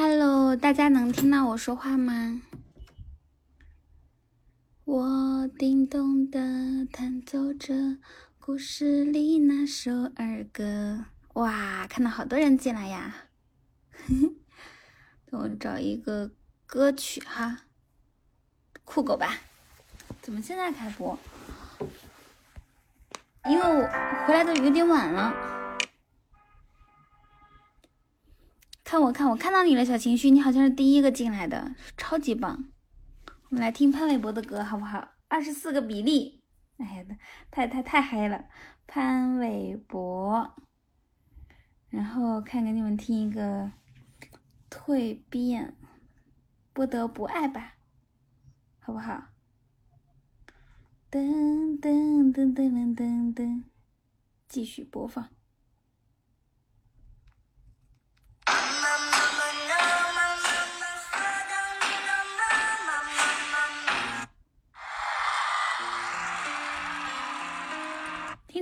Hello，大家能听到我说话吗？我叮咚的弹奏着故事里那首儿歌。哇，看到好多人进来呀！等 我找一个歌曲哈，酷狗吧。怎么现在开播？因为我回来的有点晚了。看我，看我，看到你了，小情绪，你好像是第一个进来的，超级棒。我们来听潘玮柏的歌，好不好？二十四个比例，哎呀，太太太嗨了，潘玮柏。然后看给你们听一个蜕变，不得不爱吧，好不好？噔噔噔噔噔噔噔，继续播放。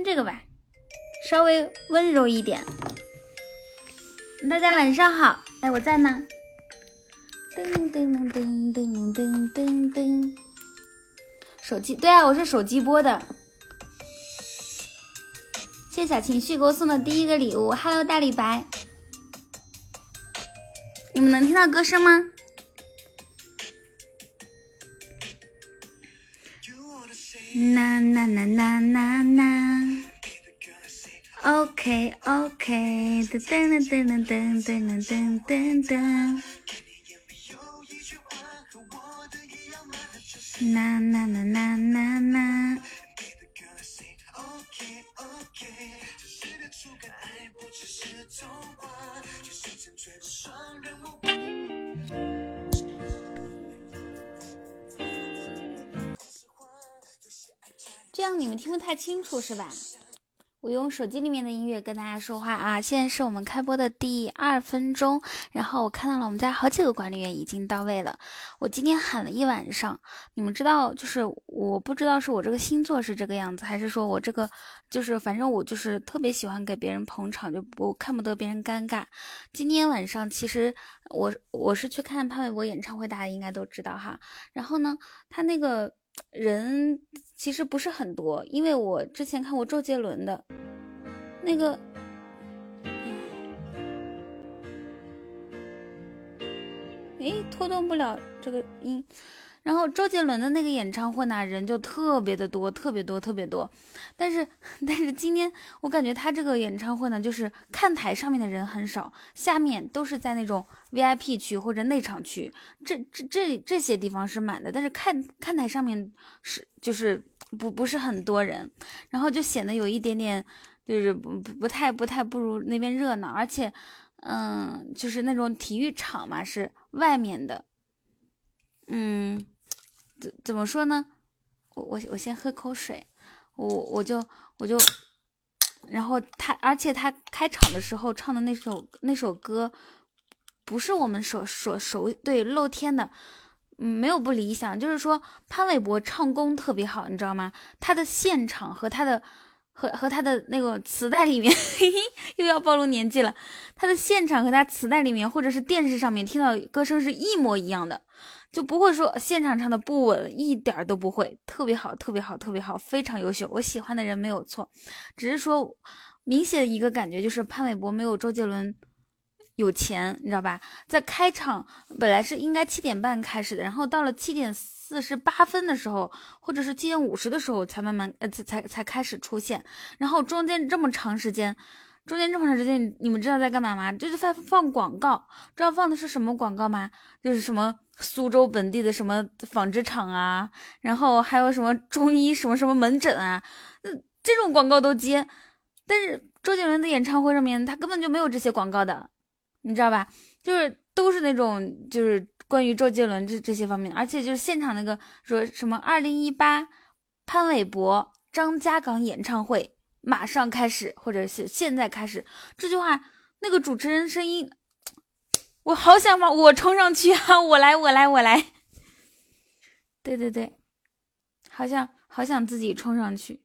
这个吧，稍微温柔一点。大家晚上好，哎，我在呢。噔噔噔噔噔噔噔，手机对啊，我是手机播的。谢谢小情绪给我送的第一个礼物，Hello 大李白。你们能听到歌声吗？呐呐呐呐呐呐，OK OK，噔噔噔噔噔噔噔噔噔，呐呐呐呐呐呐。这样你们听不太清楚是吧？我用手机里面的音乐跟大家说话啊！现在是我们开播的第二分钟，然后我看到了我们家好几个管理员已经到位了。我今天喊了一晚上，你们知道，就是我不知道是我这个星座是这个样子，还是说我这个就是反正我就是特别喜欢给别人捧场，就不看不得别人尴尬。今天晚上其实我我是去看潘玮柏演唱会，大家应该都知道哈。然后呢，他那个。人其实不是很多，因为我之前看过周杰伦的那个，哎，拖动不了这个音。然后周杰伦的那个演唱会呢，人就特别的多，特别多，特别多。但是，但是今天我感觉他这个演唱会呢，就是看台上面的人很少，下面都是在那种 VIP 区或者内场区，这这这这些地方是满的。但是看看台上面是就是不不是很多人，然后就显得有一点点就是不不太不太不如那边热闹。而且，嗯，就是那种体育场嘛，是外面的，嗯。怎怎么说呢？我我我先喝口水，我我就我就，然后他，而且他开场的时候唱的那首那首歌，不是我们所所熟对露天的，没有不理想，就是说潘玮柏唱功特别好，你知道吗？他的现场和他的和和他的那个磁带里面，嘿嘿，又要暴露年纪了，他的现场和他磁带里面或者是电视上面听到歌声是一模一样的。就不会说现场唱的不稳，一点都不会，特别好，特别好，特别好，非常优秀。我喜欢的人没有错，只是说明显一个感觉就是潘玮柏没有周杰伦有钱，你知道吧？在开场本来是应该七点半开始的，然后到了七点四十八分的时候，或者是七点五十的时候才慢慢呃才才才开始出现，然后中间这么长时间。中间这么长时间，你们知道在干嘛吗？就是在放广告，知道放的是什么广告吗？就是什么苏州本地的什么纺织厂啊，然后还有什么中医什么什么门诊啊，那，这种广告都接。但是周杰伦的演唱会上面，他根本就没有这些广告的，你知道吧？就是都是那种就是关于周杰伦这这些方面，而且就是现场那个说什么二零一八潘玮柏张家港演唱会。马上开始，或者是现在开始，这句话那个主持人声音，我好想把我冲上去啊！我来，我来，我来。对对对，好想好想自己冲上去。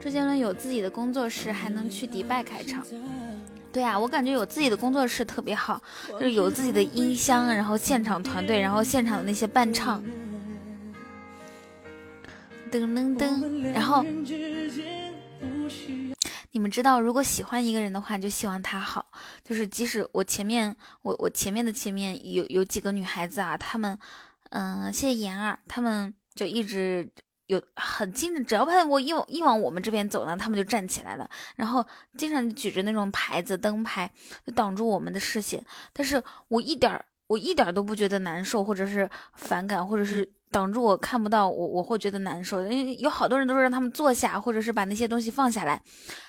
周杰伦有自己的工作室，还能去迪拜开唱。对啊，我感觉有自己的工作室特别好，就是有自己的音箱，然后现场团队，然后现场的那些伴唱，噔噔噔，然后你们知道，如果喜欢一个人的话，就希望他好，就是即使我前面我我前面的前面有有几个女孩子啊，她们，嗯，谢谢妍儿，她们就一直。有很近的，只要怕我一往一往我们这边走呢，他们就站起来了，然后经常举着那种牌子灯牌，就挡住我们的视线。但是我一点儿，我一点都不觉得难受，或者是反感，或者是挡住我看不到我，我会觉得难受。因为有好多人都是让他们坐下，或者是把那些东西放下来，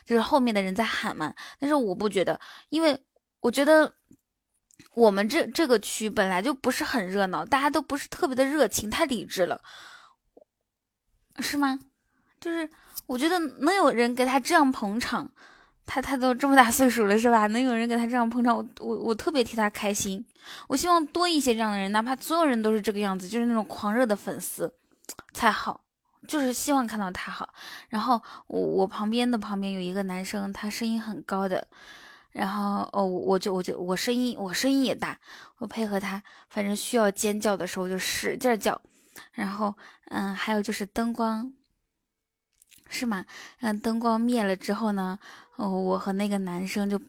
就是后面的人在喊嘛。但是我不觉得，因为我觉得我们这这个区本来就不是很热闹，大家都不是特别的热情，太理智了。是吗？就是我觉得能有人给他这样捧场，他他都这么大岁数了，是吧？能有人给他这样捧场，我我我特别替他开心。我希望多一些这样的人，哪怕所有人都是这个样子，就是那种狂热的粉丝才好。就是希望看到他好。然后我我旁边的旁边有一个男生，他声音很高的，然后哦，我就我就我声音我声音也大，我配合他，反正需要尖叫的时候就使劲叫。然后，嗯，还有就是灯光，是吗？嗯，灯光灭了之后呢，哦，我和那个男生就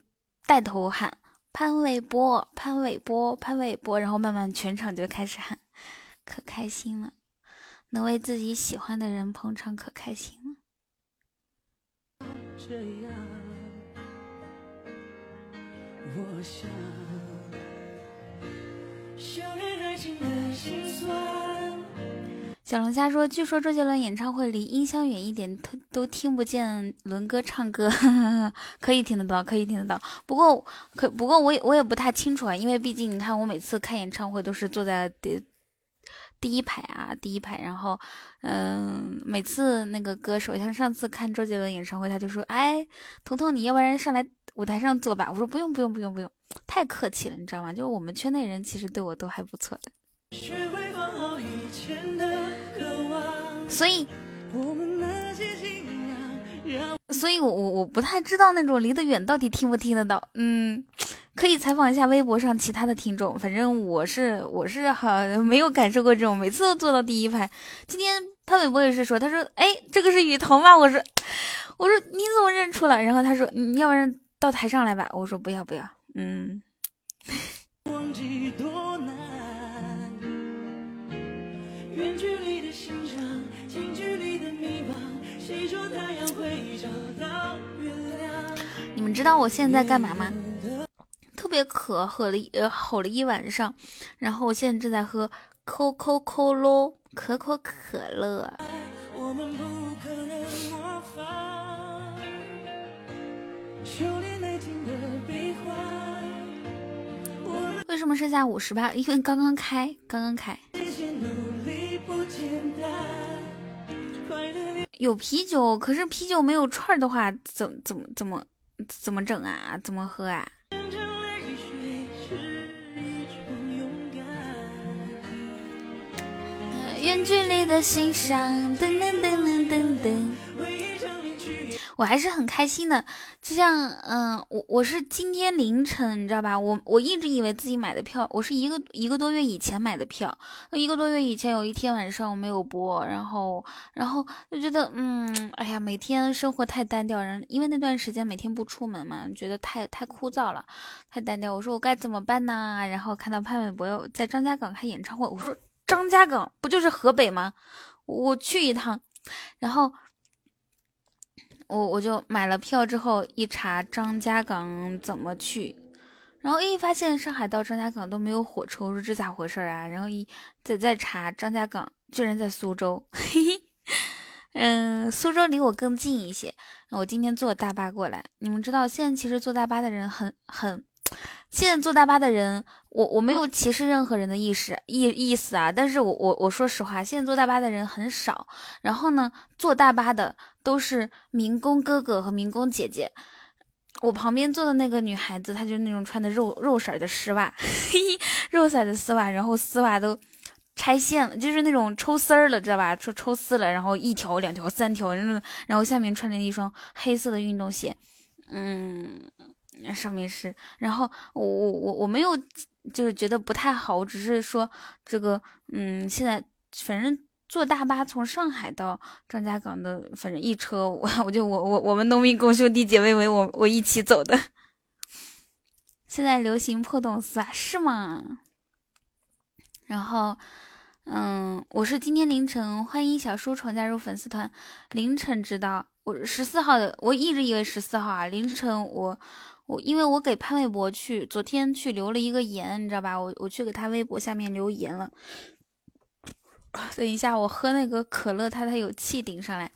带头喊潘玮柏，潘玮柏，潘玮柏，然后慢慢全场就开始喊，可开心了，能为自己喜欢的人捧场，可开心了。我想，小龙虾说：“据说周杰伦演唱会离音箱远一点，都都听不见伦哥唱歌，可以听得到，可以听得到。不过，可不过我也我也不太清楚啊，因为毕竟你看，我每次看演唱会都是坐在第第一排啊，第一排。然后，嗯，每次那个歌手，像上次看周杰伦演唱会，他就说：‘哎，彤彤，你要不然上来舞台上坐吧。’我说：‘不用，不用，不用，不用，太客气了，你知道吗？’就我们圈内人其实对我都还不错的。”所以，所以我我我不太知道那种离得远到底听不听得到。嗯，可以采访一下微博上其他的听众。反正我是我是好没有感受过这种，每次都坐到第一排。今天潘玮柏也是说，他说：“哎，这个是雨桐吗？”我说：“我说你怎么认出了？”然后他说：“你要不然到台上来吧。”我说：“不要不要。”嗯。远距离的欣赏，近距离的迷茫。谁说太阳会找到月亮？你们知道我现在干嘛吗？特别渴，喝了呃吼了一晚上，然后我现在正在喝可口可乐，可口可乐。为什么剩下五十八？因为刚刚开，刚刚开。有啤酒，可是啤酒没有串儿的话，怎怎么怎么怎么整啊？怎么喝啊？远距离的欣赏，噔噔噔噔噔噔。我还是很开心的，就像嗯，我我是今天凌晨，你知道吧？我我一直以为自己买的票，我是一个一个多月以前买的票，一个多月以前有一天晚上我没有播，然后然后就觉得嗯，哎呀，每天生活太单调，人因为那段时间每天不出门嘛，觉得太太枯燥了，太单调。我说我该怎么办呢？然后看到潘玮柏在张家港开演唱会，我说张家港不就是河北吗？我去一趟，然后。我我就买了票之后一查张家港怎么去，然后一发现上海到张家港都没有火车，我说这咋回事啊？然后一再再查张家港居然在苏州，嗯，苏州离我更近一些。我今天坐大巴过来，你们知道现在其实坐大巴的人很很。现在坐大巴的人，我我没有歧视任何人的意识意意思啊，但是我我我说实话，现在坐大巴的人很少。然后呢，坐大巴的都是民工哥哥和民工姐姐。我旁边坐的那个女孩子，她就那种穿的肉肉色的丝袜，嘿嘿，肉色的丝袜，然后丝袜都拆线了，就是那种抽丝儿了，知道吧？抽抽丝了，然后一条、两条、三条，然后下面穿着一双黑色的运动鞋，嗯，上面是，然后我我我我没有，就是觉得不太好，我只是说这个，嗯，现在反正坐大巴从上海到张家港的，反正一车，我我就我我我们农民工兄弟姐妹们，我我一起走的。现在流行破洞丝啊，是吗？然后，嗯，我是今天凌晨欢迎小书虫加入粉丝团，凌晨知道我十四号的，我一直以为十四号啊，凌晨我我因为我给潘玮柏去昨天去留了一个言，你知道吧？我我去给他微博下面留言了。等一下，我喝那个可乐，它它有气顶上来。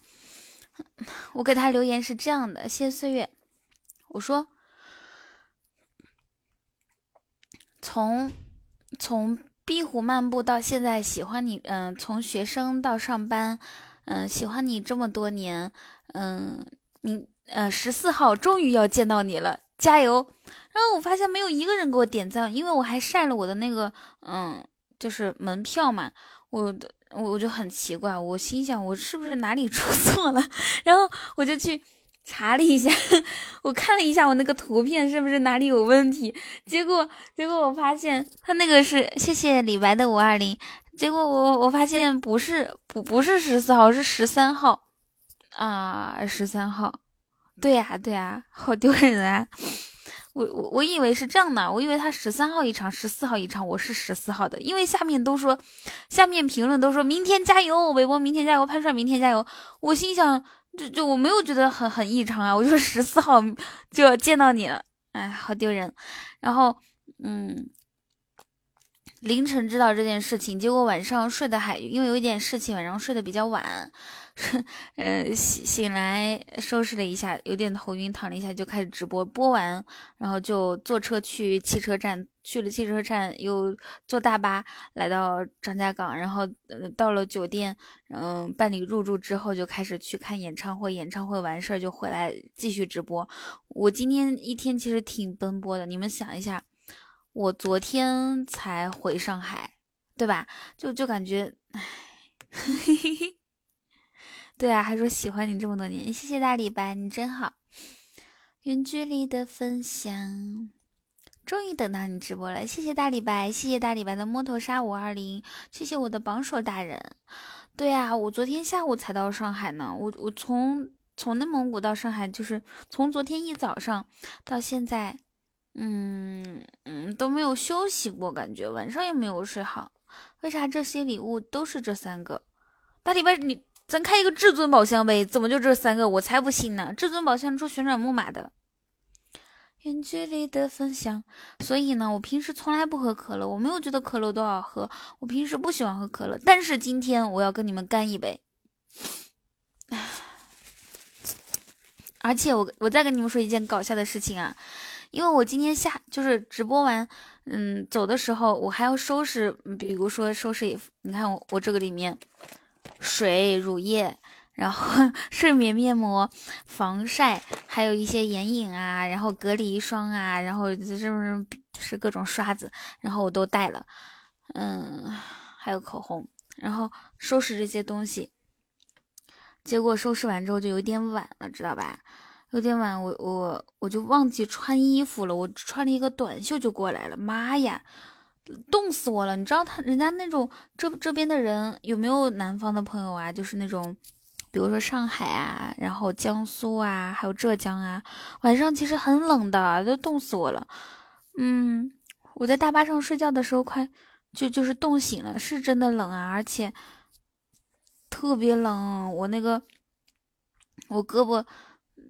我给他留言是这样的，谢岁月，我说。从从壁虎漫步到现在，喜欢你，嗯，从学生到上班，嗯，喜欢你这么多年，嗯，你，呃，十四号终于要见到你了，加油！然后我发现没有一个人给我点赞，因为我还晒了我的那个，嗯，就是门票嘛，我的，我我就很奇怪，我心想我是不是哪里出错了？然后我就去。查了一下，我看了一下我那个图片是不是哪里有问题，结果结果我发现他那个是谢谢李白的五二零，结果我我发现不是不不是十四号是十三号啊十三号，对呀对呀，好丢人啊！我我我以为是这样的，我以为他十三号一场，十四号一场，我是十四号的，因为下面都说下面评论都说明天加油，韦博明天加油，潘帅明天加油，我心想。就就我没有觉得很很异常啊，我就十四号就要见到你了，哎，好丢人。然后，嗯，凌晨知道这件事情，结果晚上睡得还因为有一点事情，晚上睡得比较晚。呃，醒醒来收拾了一下，有点头晕，躺了一下就开始直播。播完，然后就坐车去汽车站，去了汽车站，又坐大巴来到张家港，然后到了酒店，嗯，办理入住之后就开始去看演唱会。演唱会完事儿就回来继续直播。我今天一天其实挺奔波的，你们想一下，我昨天才回上海，对吧？就就感觉，唉。对啊，还说喜欢你这么多年，谢谢大李白，你真好。远距离的分享，终于等到你直播了，谢谢大李白，谢谢大李白的摸头杀五二零，谢谢我的榜首大人。对啊，我昨天下午才到上海呢，我我从从内蒙古到上海，就是从昨天一早上到现在，嗯嗯都没有休息过，感觉晚上也没有睡好。为啥这些礼物都是这三个？大李白你。咱开一个至尊宝箱呗，怎么就这三个？我才不信呢！至尊宝箱出旋转木马的，远距离的分享。所以呢，我平时从来不喝可乐，我没有觉得可乐多好喝，我平时不喜欢喝可乐。但是今天我要跟你们干一杯，而且我我再跟你们说一件搞笑的事情啊，因为我今天下就是直播完，嗯，走的时候我还要收拾，比如说收拾，你看我我这个里面。水、乳液，然后 睡眠面膜、防晒，还有一些眼影啊，然后隔离霜啊，然后这是是各种刷子，然后我都带了，嗯，还有口红，然后收拾这些东西，结果收拾完之后就有点晚了，知道吧？有点晚，我我我就忘记穿衣服了，我穿了一个短袖就过来了，妈呀！冻死我了！你知道他人家那种这这边的人有没有南方的朋友啊？就是那种，比如说上海啊，然后江苏啊，还有浙江啊，晚上其实很冷的，都冻死我了。嗯，我在大巴上睡觉的时候，快就就是冻醒了，是真的冷啊，而且特别冷，我那个我胳膊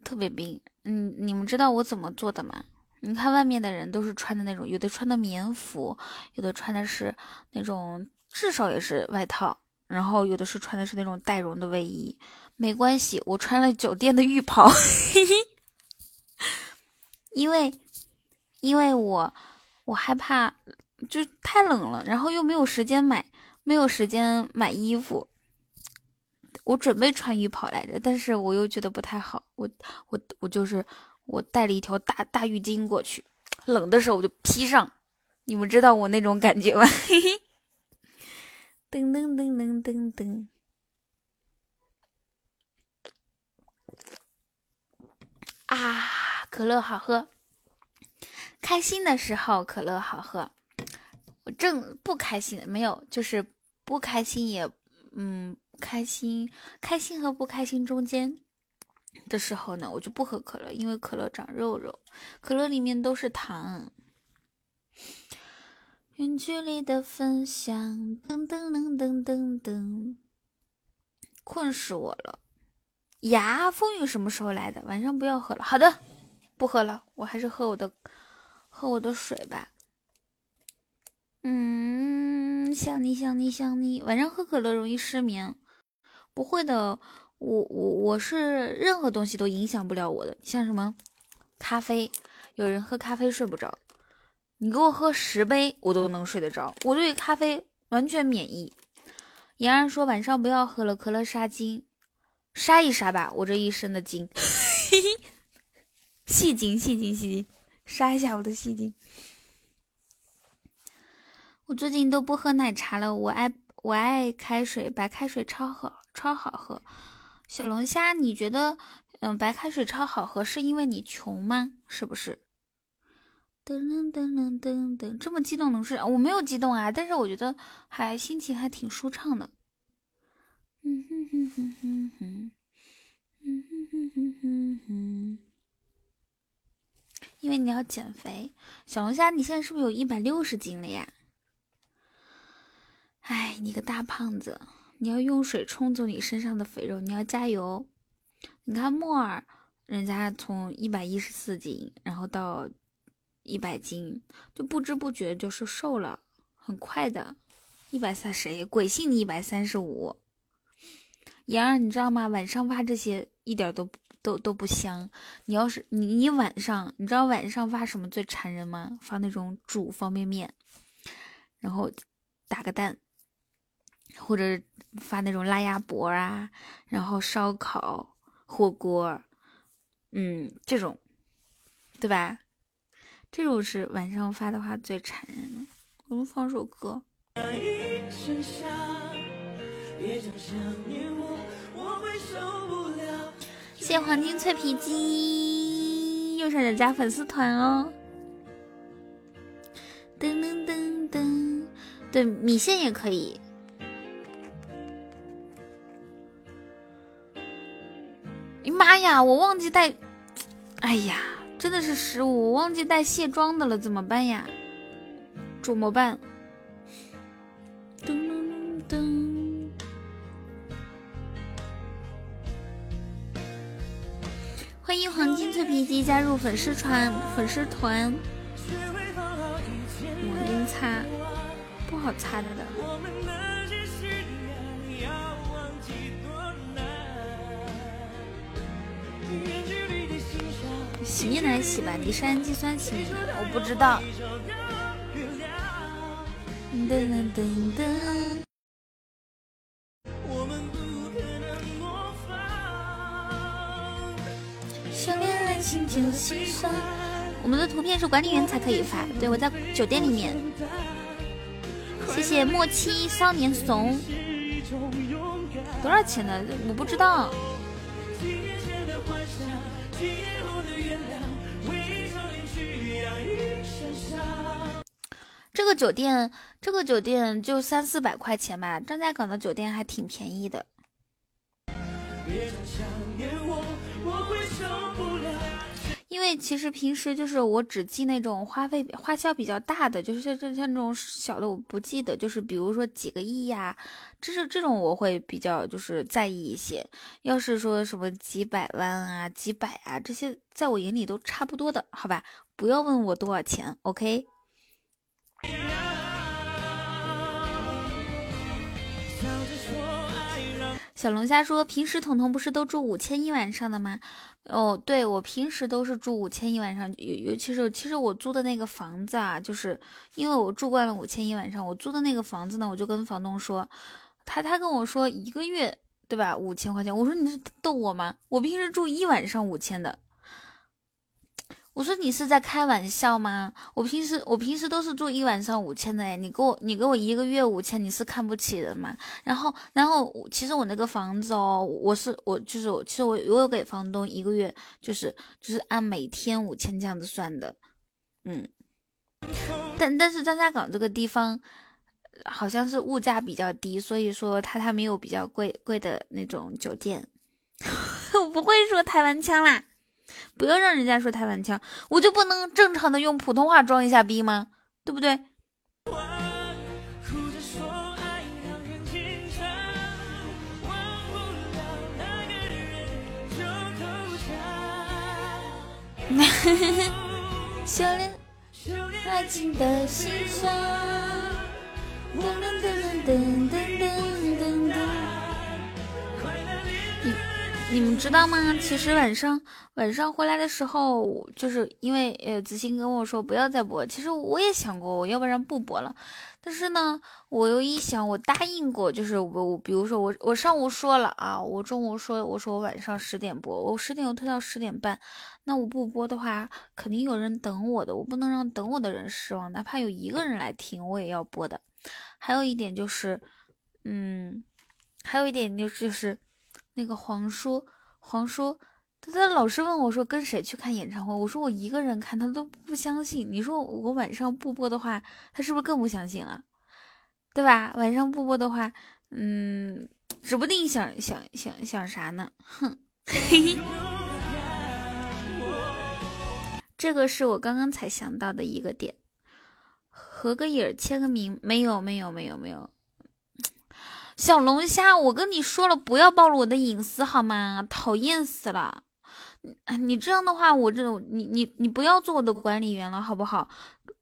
特别冰。嗯，你们知道我怎么做的吗？你看外面的人都是穿的那种，有的穿的棉服，有的穿的是那种至少也是外套，然后有的是穿的是那种带绒的卫衣。没关系，我穿了酒店的浴袍，因为因为我我害怕就太冷了，然后又没有时间买，没有时间买衣服。我准备穿浴袍来着，但是我又觉得不太好，我我我就是。我带了一条大大浴巾过去，冷的时候我就披上。你们知道我那种感觉吗？嘿 嘿噔噔噔噔噔噔。啊，可乐好喝。开心的时候可乐好喝，我正不开心，没有，就是不开心也，嗯，开心，开心和不开心中间的时候呢，我就不喝可乐，因为可乐长肉肉，可乐里面都是糖。远距离的分享，噔噔噔噔噔噔，困死我了。呀，风雨什么时候来的？晚上不要喝了。好的，不喝了，我还是喝我的，喝我的水吧。嗯，想你想你想你，晚上喝可乐容易失眠。不会的，我我我是任何东西都影响不了我的，像什么咖啡，有人喝咖啡睡不着，你给我喝十杯我都能睡得着，我对咖啡完全免疫。妍儿说晚上不要喝了，可乐杀精。杀一杀吧，我这一身的精，细精细精细精，杀一下我的细精。我最近都不喝奶茶了，我爱我爱开水，白开水超好超好喝。小龙虾，你觉得嗯白开水超好喝，是因为你穷吗？是不是？噔噔噔噔噔噔，这么激动能睡？我没有激动啊，但是我觉得还心情还挺舒畅的。嗯哼哼哼哼哼，嗯哼哼哼哼哼。因为你要减肥，小龙虾，你现在是不是有一百六十斤了呀？哎，你个大胖子，你要用水冲走你身上的肥肉，你要加油。你看木耳，人家从一百一十四斤，然后到一百斤，就不知不觉就是瘦了，很快的。一百三谁？鬼信你一百三十五。妍儿，你知道吗？晚上发这些一点都都都不香。你要是你你晚上，你知道晚上发什么最馋人吗？发那种煮方便面，然后打个蛋，或者发那种辣鸭脖啊，然后烧烤、火锅，嗯，这种，对吧？这种是晚上发的话最馋人的。我们放首歌。谢谢黄金脆皮鸡，右上角加粉丝团哦。噔噔噔噔，对米线也可以。哎呀，我忘记带，哎呀，真的是失误，我忘记带卸妆的了，怎么办呀？怎么办？噔噔噔。欢迎黄金脆皮鸡加入粉丝团，粉丝团。我给你擦，不好擦的的。洗面奶洗吧，你是氨基酸洗面，我不知道。噔噔噔噔。我们的图片是管理员才可以发，对我在酒店里面。谢谢莫欺少年怂，多少钱呢？我不知道。这个酒店，这个酒店就三四百块钱吧。张家港的酒店还挺便宜的。因为其实平时就是我只记那种花费花销比较大的，就是像像像这种小的我不记得，就是比如说几个亿呀，这是这种我会比较就是在意一些。要是说什么几百万啊、几百啊这些，在我眼里都差不多的，好吧？不要问我多少钱，OK？小龙虾说：“平时彤彤不是都住五千一晚上的吗？哦，对我平时都是住五千一晚上，尤尤其是其实我租的那个房子啊，就是因为我住惯了五千一晚上，我租的那个房子呢，我就跟房东说，他他跟我说一个月对吧，五千块钱，我说你是逗我吗？我平时住一晚上五千的，我说你是在开玩笑吗？我平时我平时都是住一晚上五千的哎，你给我你给我一个月五千，你是看不起人吗？然后然后其实我那个房子哦，我是我就是我其实我我有给房东一个月就是就是按每天五千这样子算的，嗯，但但是张家港这个地方好像是物价比较低，所以说他他没有比较贵贵的那种酒店。我不会说台湾腔啦。不要让人家说台湾腔，我就不能正常的用普通话装一下逼吗？对不对？修炼爱情的心酸。噔噔噔噔噔噔你们知道吗？其实晚上晚上回来的时候，就是因为呃子欣跟我说不要再播。其实我也想过，我要不然不播了。但是呢，我又一想，我答应过，就是我我比如说我我上午说了啊，我中午说我说我晚上十点播，我十点又推到十点半，那我不播的话，肯定有人等我的，我不能让等我的人失望，哪怕有一个人来听，我也要播的。还有一点就是，嗯，还有一点就就是。那个黄叔，黄叔，他他老是问我说跟谁去看演唱会，我说我一个人看，他都不相信。你说我晚上不播的话，他是不是更不相信了？对吧？晚上不播的话，嗯，指不定想想想想啥呢？哼，嘿 嘿这个是我刚刚才想到的一个点，合个影签个名，没有没有没有没有。小龙虾，我跟你说了，不要暴露我的隐私好吗？讨厌死了！你这样的话，我这你你你不要做我的管理员了，好不好？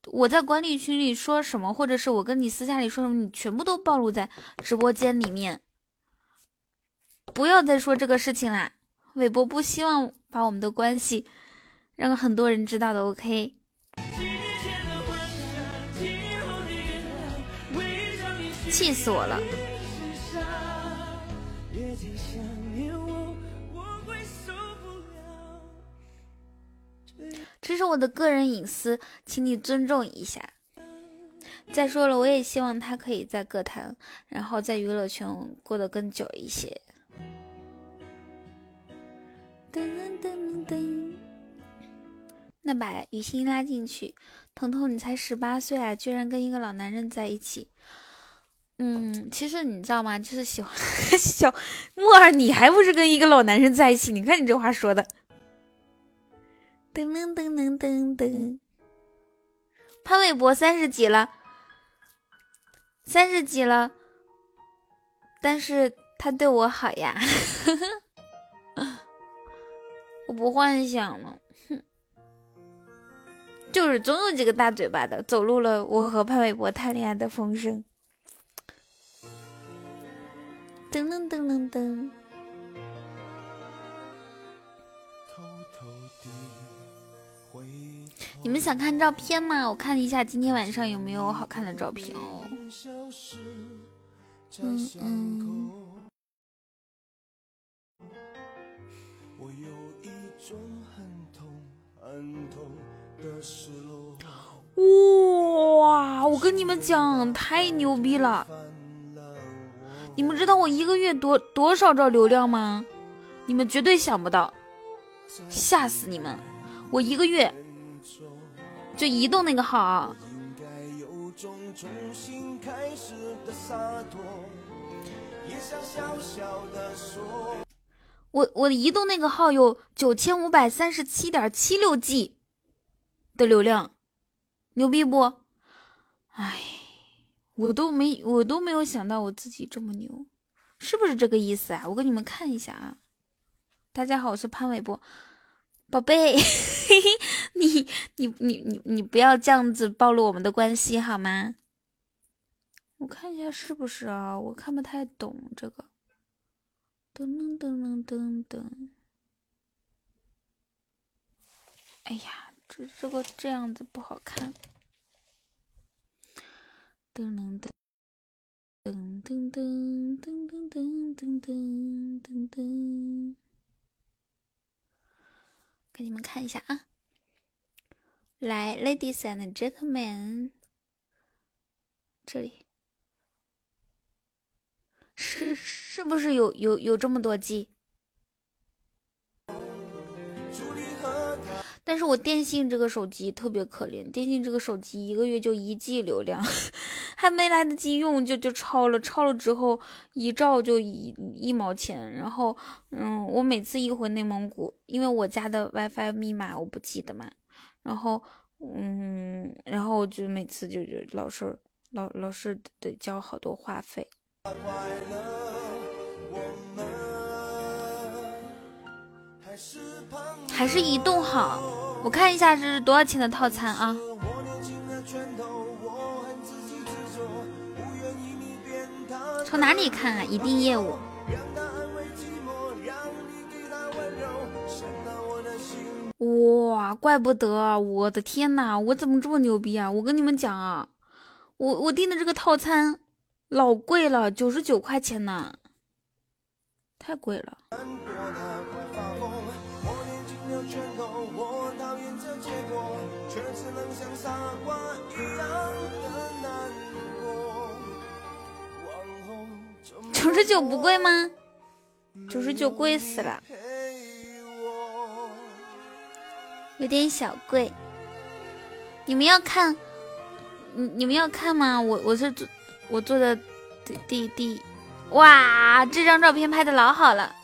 我在管理群里说什么，或者是我跟你私下里说什么，你全部都暴露在直播间里面。不要再说这个事情啦！韦博不希望把我们的关系让很多人知道的，OK？气死我了！这是我的个人隐私，请你尊重一下。再说了，我也希望他可以在歌坛，然后在娱乐圈过得更久一些。噔噔噔，那把雨欣拉进去。彤彤，你才十八岁啊，居然跟一个老男人在一起。嗯，其实你知道吗？就是喜欢 小木耳，你还不是跟一个老男人在一起？你看你这话说的。噔噔噔噔噔。噔，潘玮柏三十几了，三十几了，但是他对我好呀，我不幻想了，哼，就是总有几个大嘴巴的走入了我和潘玮柏谈恋爱的风声，噔噔噔噔噔。你们想看照片吗？我看一下今天晚上有没有好看的照片哦。嗯嗯。哇！我跟你们讲，太牛逼了！你们知道我一个月多多少兆流量吗？你们绝对想不到，吓死你们！我一个月。就移动那个号，我我移动那个号有九千五百三十七点七六 G 的流量，牛逼不？哎，我都没我都没有想到我自己这么牛，是不是这个意思啊？我给你们看一下啊，大家好，我是潘玮柏。宝贝，嘿 你你你你你不要这样子暴露我们的关系好吗？我看一下是不是啊？我看不太懂这个。噔噔噔噔噔噔。哎呀，这这个这样子不好看。噔噔噔噔噔噔噔噔噔噔噔噔。给你们看一下啊，来，ladies and gentlemen，这里是是不是有有有这么多 G？但是我电信这个手机特别可怜，电信这个手机一个月就一 G 流量，还没来得及用就就超了，超了之后一兆就一一毛钱。然后，嗯，我每次一回内蒙古，因为我家的 WiFi 密码我不记得嘛，然后，嗯，然后我就每次就就老是老老是得交好多话费。还是移动好，我看一下这是多少钱的套餐啊？从哪里看啊？一定业务。哇，怪不得，我的天呐，我怎么这么牛逼啊？我跟你们讲啊，我我订的这个套餐老贵了，九十九块钱呢，太贵了。九十九不贵吗？九十九贵死了，有点小贵。你们要看，你你们要看吗？我我是做我做的第第第，哇，这张照片拍的老好了。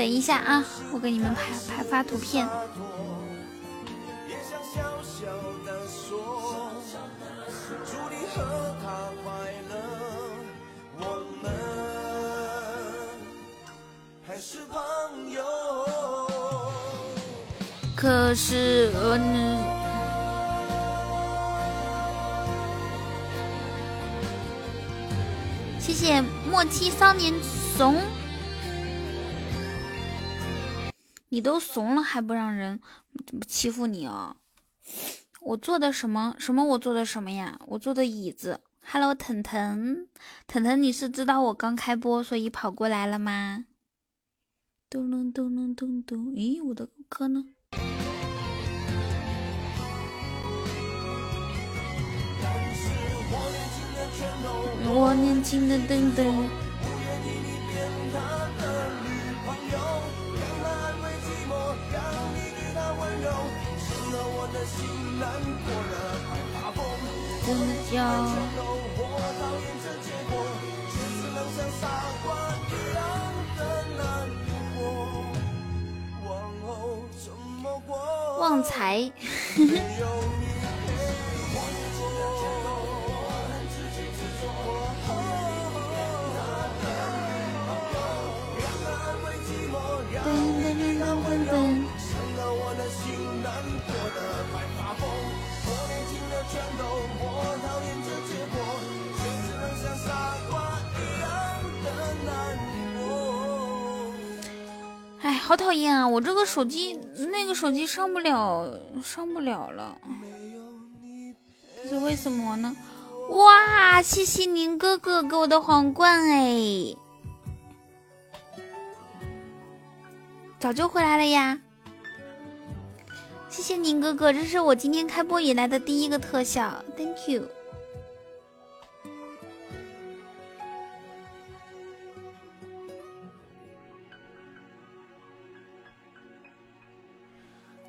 等一下啊，我给你们拍拍发图片。可是，谢谢莫欺少年怂。你都怂了还不让人欺负你啊？我坐的什么什么？我坐的什么呀？我坐的椅子。Hello，腾腾，腾腾，你是知道我刚开播，所以跑过来了吗？咚咚咚咚咚咚，咦，我的歌呢？我年轻的噔噔。旺财。全都我讨厌这结果，现实很像傻瓜一样的难哎，好讨厌啊！我这个手机，那个手机上不了，上不了了，这是为什么呢？哇，谢谢您哥哥给我的皇冠哎，早就回来了呀！谢谢宁哥哥，这是我今天开播以来的第一个特效，Thank you。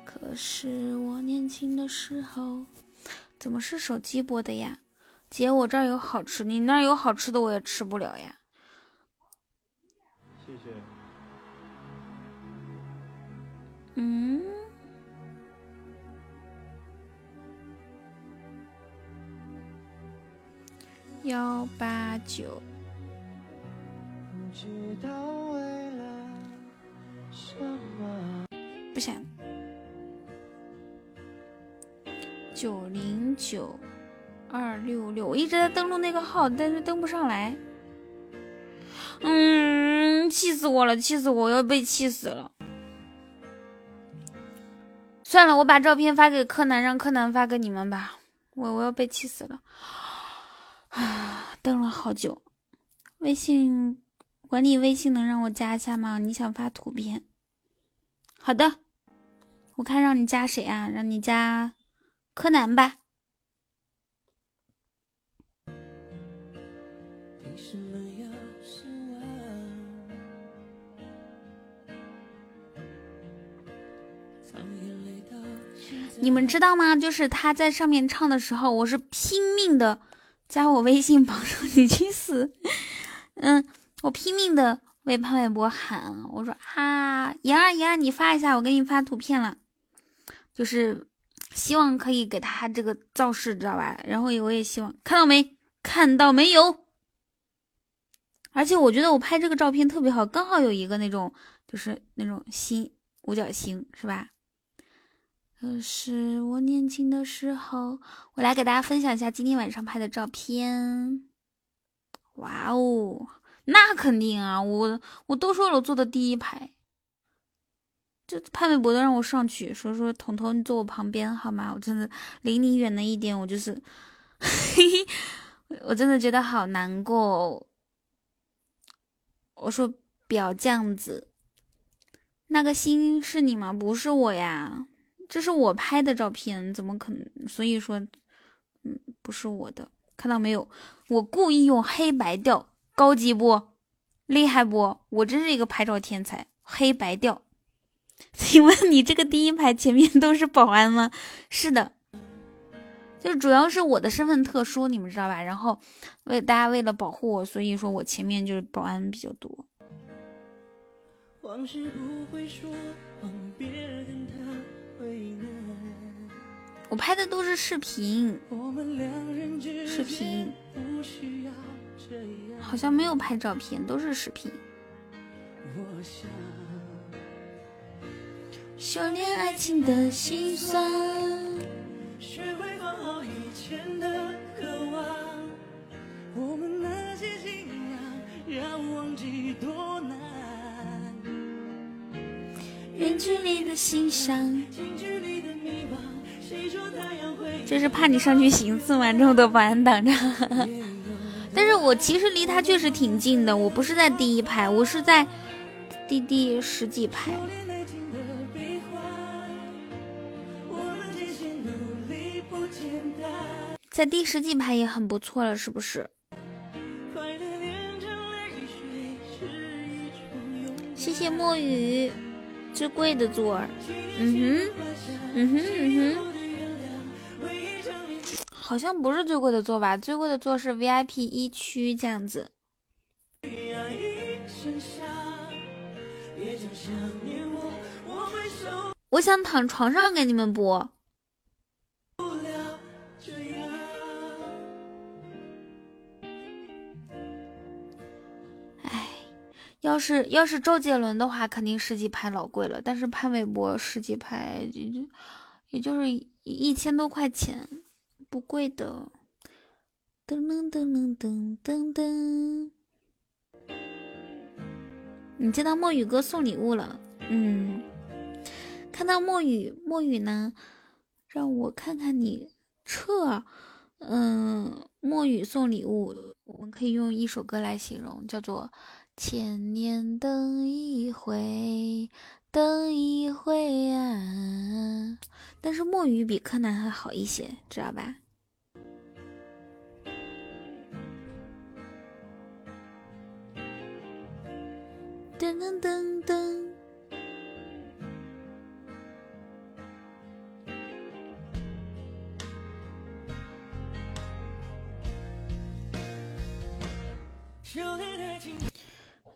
可是我年轻的时候，怎么是手机播的呀？姐，我这儿有好吃，你那儿有好吃的我也吃不了呀。谢谢。嗯。幺八九，不想。九零九二六六，我一直在登录那个号，但是登不上来。嗯，气死我了，气死我，我要被气死了。算了，我把照片发给柯南，让柯南发给你们吧。我我要被气死了。啊，等了好久，微信管理微信能让我加一下吗？你想发图片？好的，我看让你加谁啊？让你加柯南吧。你们知道吗？就是他在上面唱的时候，我是拼命的加我微信，帮说你去死。嗯，我拼命的为潘玮柏喊，我说啊，妍儿妍儿，你发一下，我给你发图片了，就是希望可以给他这个造势，知道吧？然后我也希望看到没？看到没有？而且我觉得我拍这个照片特别好，刚好有一个那种就是那种星五角星，是吧？可是我年轻的时候，我来给大家分享一下今天晚上拍的照片。哇哦，那肯定啊，我我都说了，我坐的第一排。这潘玮柏都让我上去，说说彤彤你坐我旁边好吗？我真的离你远了一点，我就是，我真的觉得好难过。我说表酱子，那个心是你吗？不是我呀。这是我拍的照片，怎么可能？所以说，嗯，不是我的，看到没有？我故意用黑白调，高级不？厉害不？我真是一个拍照天才，黑白调。请问你这个第一排前面都是保安吗？是的，就主要是我的身份特殊，你们知道吧？然后为大家为了保护我，所以说我前面就是保安比较多。往事不会说，别跟他我拍的都是视频，视频，好像没有拍照片，都是视频。修炼爱情的心酸。学会放好以前的渴望，我们那些信仰，要忘记多难。远距离的欣赏，这是怕你上去行刺吗？这么多保安挡着，但是我其实离他确实挺近的，我不是在第一排，我是在第第十几排，在第十几排也很不错了，是不是？谢谢墨雨。最贵的座，嗯哼，嗯哼，嗯哼，好像不是最贵的座吧？最贵的座是 VIP 一区这样子。我想躺床上给你们播。要是要是周杰伦的话，肯定十几拍老贵了。但是潘玮柏十几拍也就也就是一千多块钱，不贵的。噔噔噔噔噔噔噔，你见到墨雨哥送礼物了？嗯，看到墨雨墨雨呢，让我看看你撤。嗯，墨雨送礼物，我们可以用一首歌来形容，叫做。千年等一回，等一回啊！但是墨雨比柯南还好一些，知道吧？噔噔噔噔。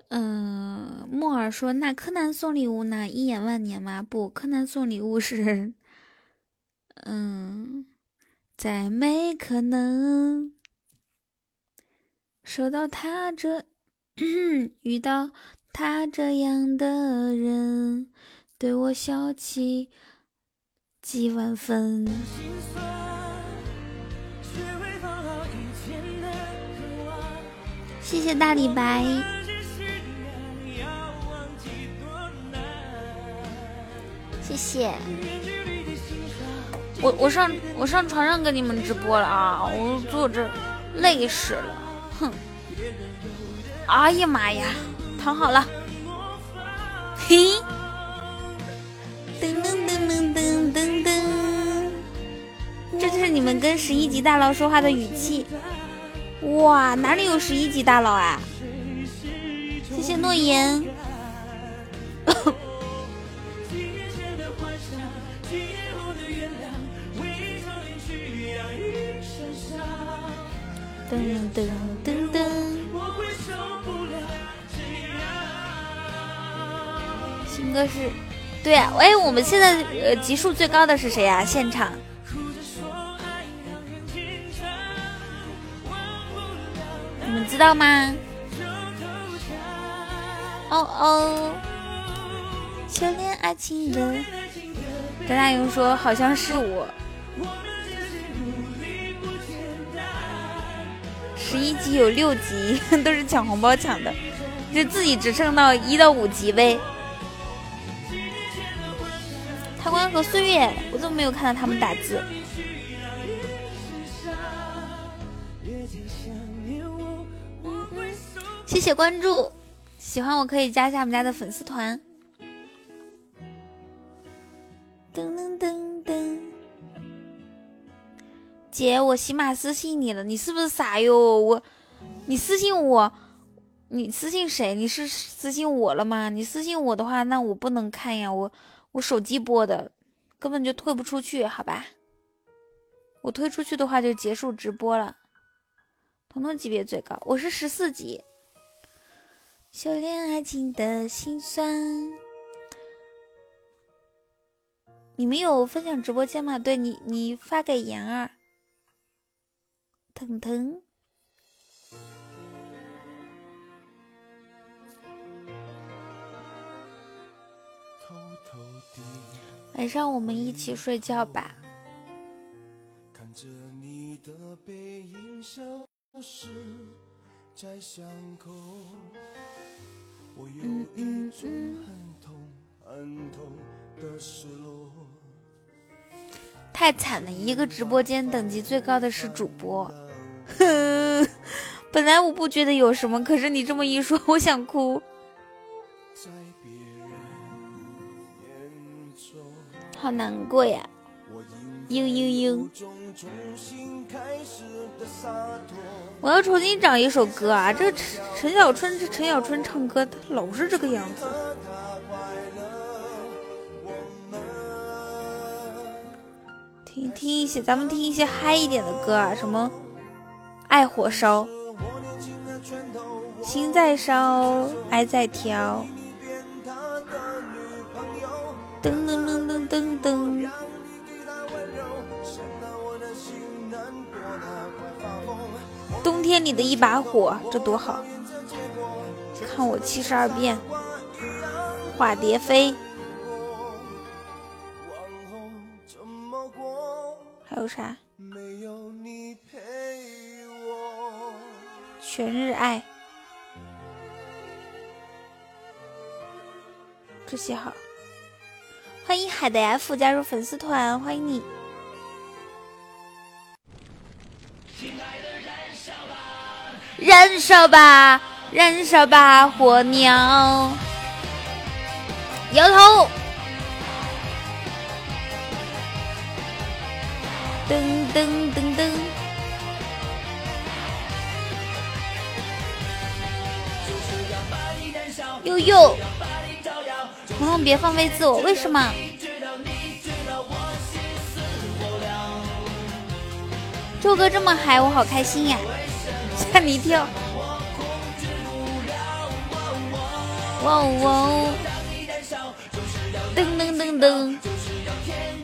嗯，木耳说：“那柯南送礼物呢？一眼万年吗？不，柯南送礼物是，嗯，再没可能收到他这遇到他这样的人，对我笑起几万分。”谢谢大李白。谢谢，我我上我上床上跟你们直播了啊！我坐这累死了，哼！哎呀妈呀！躺好了。嘿，噔噔噔噔噔噔噔，这就是你们跟十一级大佬说话的语气。哇，哪里有十一级大佬啊？谢谢诺言。噔噔噔噔。新歌是，对啊，哎，我们现在呃级数最高的是谁呀？现场？你们知道吗？哦哦，修炼爱情的张大勇说好像是我。十一级有六级，都是抢红包抢的，就自己只剩到一到五级呗。贪官和岁月，我怎么没有看到他们打字？谢谢关注，喜欢我可以加一下我们家的粉丝团。噔噔噔噔。姐，我喜马私信你了，你是不是傻哟？我，你私信我，你私信谁？你是私信我了吗？你私信我的话，那我不能看呀，我我手机播的，根本就退不出去，好吧？我推出去的话就结束直播了。彤彤级别最高，我是十四级。修炼爱情的心酸，你们有分享直播间吗？对你，你发给妍儿。腾腾，晚上我们一起睡觉吧。嗯嗯嗯。太惨了，一个直播间等级最高的是主播。本来我不觉得有什么，可是你这么一说，我想哭。好难过呀！嘤嘤嘤！我要重新找一首歌啊！这陈陈小春，这陈小春唱歌他老是这个样子。听听一些，咱们听一些嗨一点的歌啊，什么？爱火烧，心在烧，爱在跳，噔噔噔噔噔噔。冬天里的一把火，这多好！看我七十二变，化蝶飞。有啥？全日爱，这些好。欢迎海的 F 加入粉丝团，欢迎你。燃烧吧，燃烧吧，火鸟！摇头。噔噔噔噔。悠悠，彤彤别放飞自我，为什么？周哥这么嗨，我好开心呀！吓你一跳！哇哦哇哦！噔噔噔噔，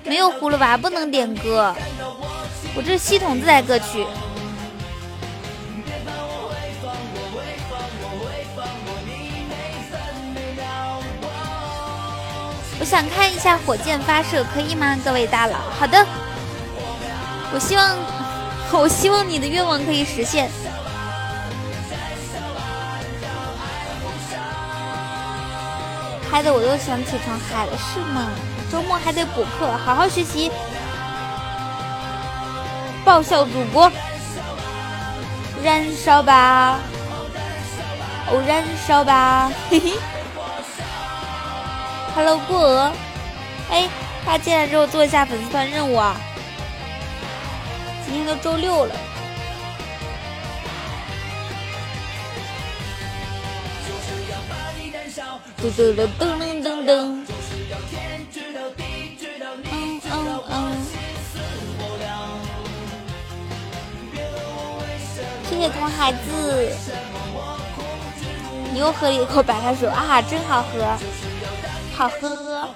没有葫芦娃不能点歌，我这是系统自带歌曲。我想看一下火箭发射，可以吗？各位大佬，好的。我希望，我希望你的愿望可以实现。嗨的我都想起床嗨了，是吗？周末还得补课，好好学习。爆笑祖国，燃烧吧！哦，燃烧吧，嘿嘿。Hello，过鹅，哎，他进来之后做一下粉丝团任务啊。今天都周六了。嘟嘟噜噔噔噔噔。嗯嗯嗯。谢谢童孩子。你又喝了一口白开水啊，真好喝，好喝喝。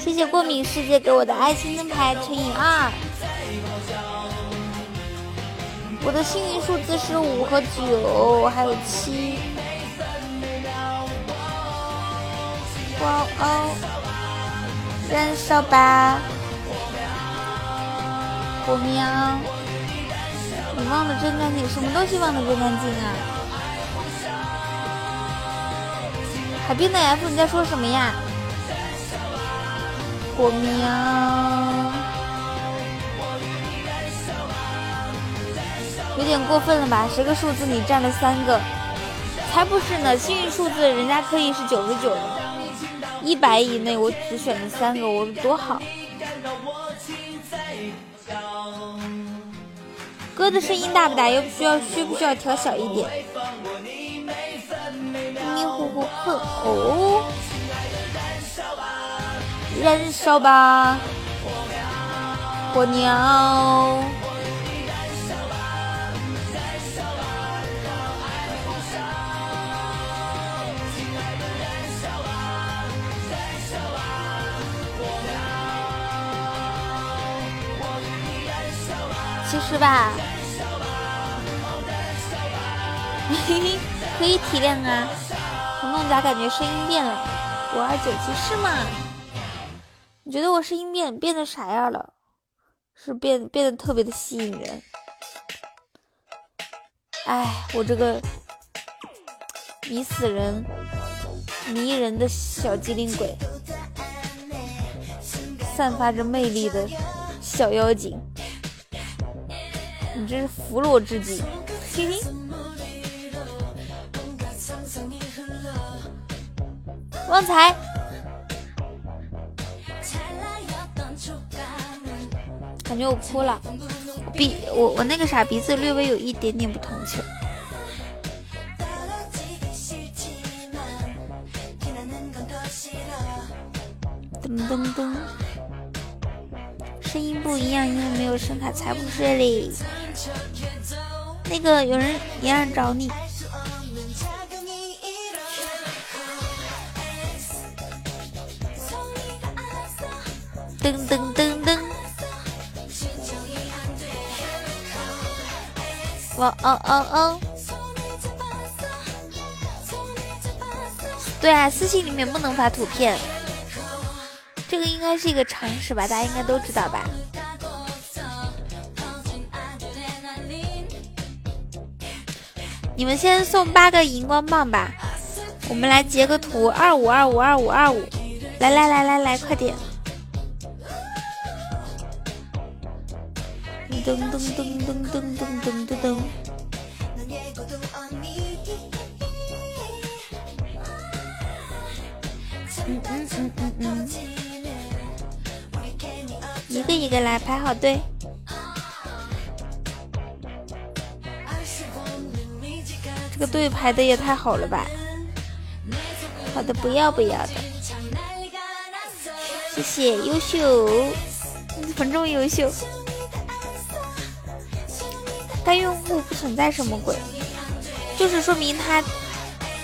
谢谢过敏世界给我的爱心灯牌乘以二。我的幸运数字是五和九，还有七。哇哦！燃烧吧，火苗！你忘的真干净，什么东西忘的真干净啊？海边的 F，你在说什么呀？火苗！有点过分了吧？十个数字你占了三个，才不是呢！幸运数字人家可以是九十九的。一百以内，我只选了三个，我多好。歌的声音大不大？又不需要，需不需要调小一点？迷迷糊糊哼哦，燃烧吧，火鸟。其实吧，嘿嘿，可以体谅啊。彤彤咋感觉声音变了？五二九七是吗？你觉得我声音变变得啥样了？是变变得特别的吸引人。哎，我这个迷死人、迷人的小机灵鬼，散发着魅力的小妖精。你这是俘虏之己，嘿嘿。旺财，感觉我哭了，鼻我我那个啥鼻子略微有一点点不通气。噔噔噔，声音不一样，因为没有声卡，才不睡嘞。那个有人也想找你，噔噔噔噔，哇哦哦哦，对啊，私信里面不能发图片，这个应该是一个常识吧，大家应该都知道吧。你们先送八个荧光棒吧，我们来截个图，二五二五二五二五，来来来来来，快点！噔噔噔噔噔噔噔噔噔。嗯嗯嗯嗯嗯，一个一个来排好队。这个队排的也太好了吧！好的，不要不要的，谢谢，优秀，你怎么这么优秀？该用户不存在什么鬼？就是说明他，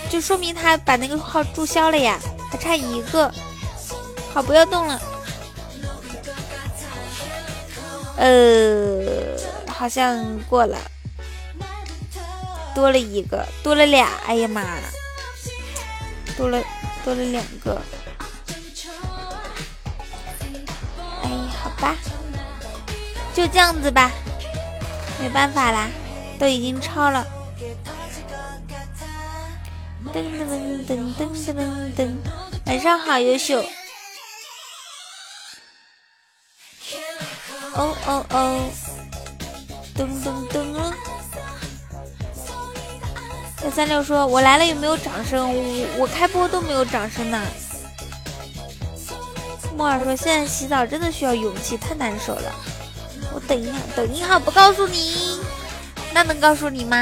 就说明他把那个号注销了呀，还差一个。好，不要动了。呃，好像过了。多了一个，多了俩，哎呀妈，多了多了两个，哎，好吧，就这样子吧，没办法啦，都已经超了。噔噔噔噔噔噔噔，晚上好，优秀。哦哦哦，噔噔噔。小三六说：“我来了有没有掌声？我我开播都没有掌声呢。”莫尔说：“现在洗澡真的需要勇气，太难受了。我等一下，抖音号不告诉你，那能告诉你吗？”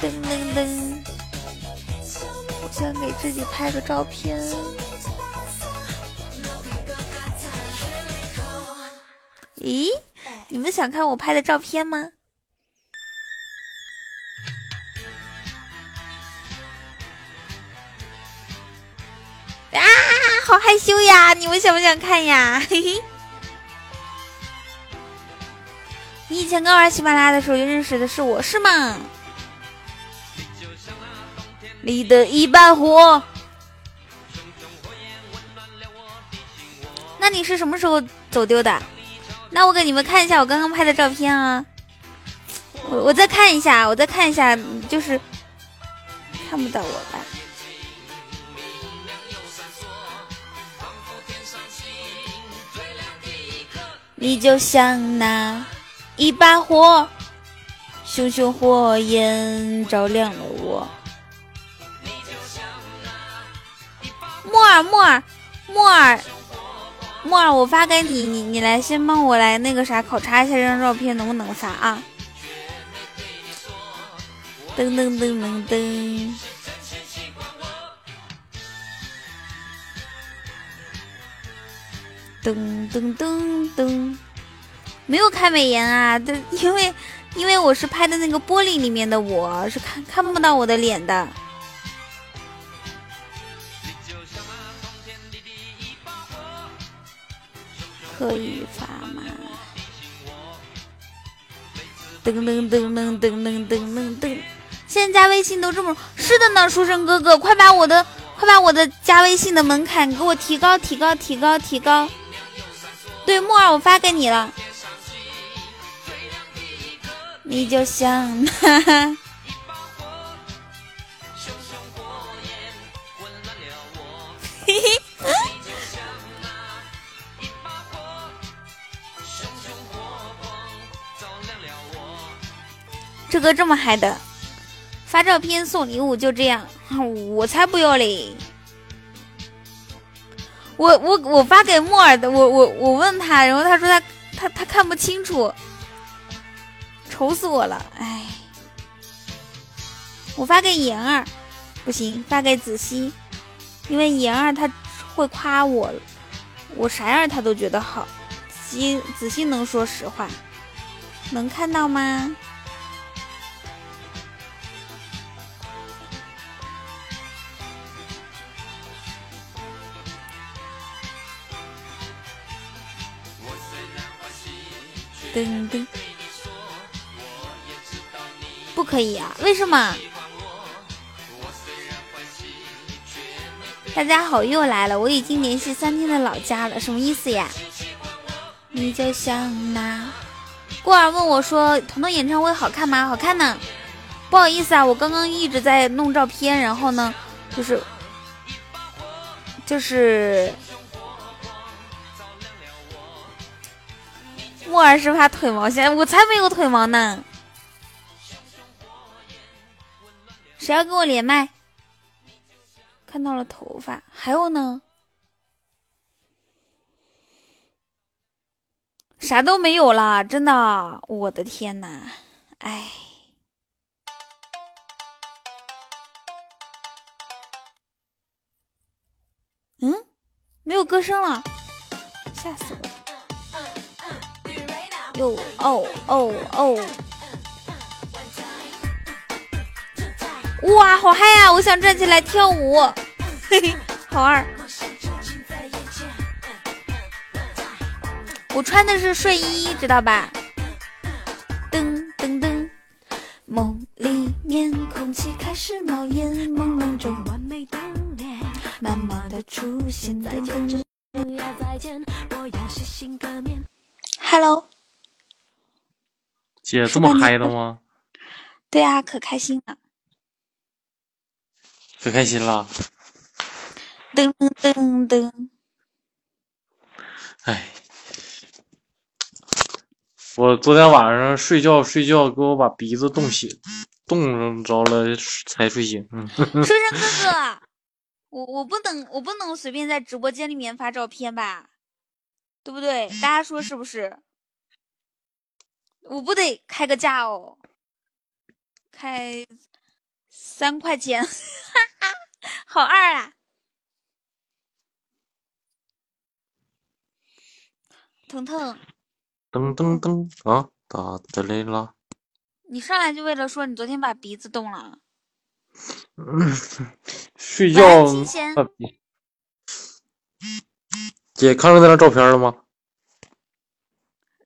噔噔噔，我想给自己拍个照片。咦，你们想看我拍的照片吗？啊，好害羞呀！你们想不想看呀？嘿嘿。你以前刚玩喜马拉雅的时候就认识的是我是吗？你的一把火。那你是什么时候走丢的？那我给你们看一下我刚刚拍的照片啊，我我再看一下，我再看一下，就是看不到我吧？你就像那一把火，熊熊火焰照亮了我。木耳，木耳，木耳。木耳，我发给你，你你来先帮我来那个啥考察一下这张照片能不能发啊？噔噔噔噔噔，噔噔噔噔，没有开美颜啊，这因为因为我是拍的那个玻璃里面的，我是看看不到我的脸的。可以发吗？噔噔噔噔噔噔噔噔噔！现在加微信都这么……是的呢，书生哥哥，快把我的快把我的加微信的门槛给我提高提高提高提高！对，木耳我发给你了，你就像哈哈。嘿嘿。这个这么嗨的，发照片送礼物就这样，我才不要嘞！我我我发给木耳的，我我我问他，然后他说他他他看不清楚，愁死我了，哎！我发给妍儿，不行，发给子熙，因为妍儿他会夸我，我啥样他都觉得好。子熙子熙能说实话，能看到吗？噔噔，不可以啊？为什么？大家好，又来了，我已经联系三天的老家了，什么意思呀？你就像那过儿问我说：“彤彤演唱会好看吗？”好看呢。不好意思啊，我刚刚一直在弄照片，然后呢，就是就是。木耳是怕腿毛线，我才没有腿毛呢。谁要跟我连麦？看到了头发，还有呢？啥都没有了，真的，我的天呐，哎，嗯，没有歌声了，吓死我！哟哦哦哦！哇，好嗨呀！我想站起来跳舞，嘿嘿，好二。我穿的是睡衣，知道吧？噔噔噔，梦里面空气开始冒烟，朦胧中完美的脸，慢慢的出现。再见，再见，我要洗心革面。Hello。姐这么嗨的吗？对啊，可开心了，可开心了。噔噔噔噔。哎，我昨天晚上睡觉睡觉，给我把鼻子冻醒，冻着了才睡醒。嗯，书生哥哥，我我不能我不能随便在直播间里面发照片吧，对不对？大家说是不是？我不得开个价哦，开三块钱，好二啊！腾腾，噔噔噔啊，打的来了。你上来就为了说你昨天把鼻子冻了？嗯，睡觉。姐看到那张照片了吗？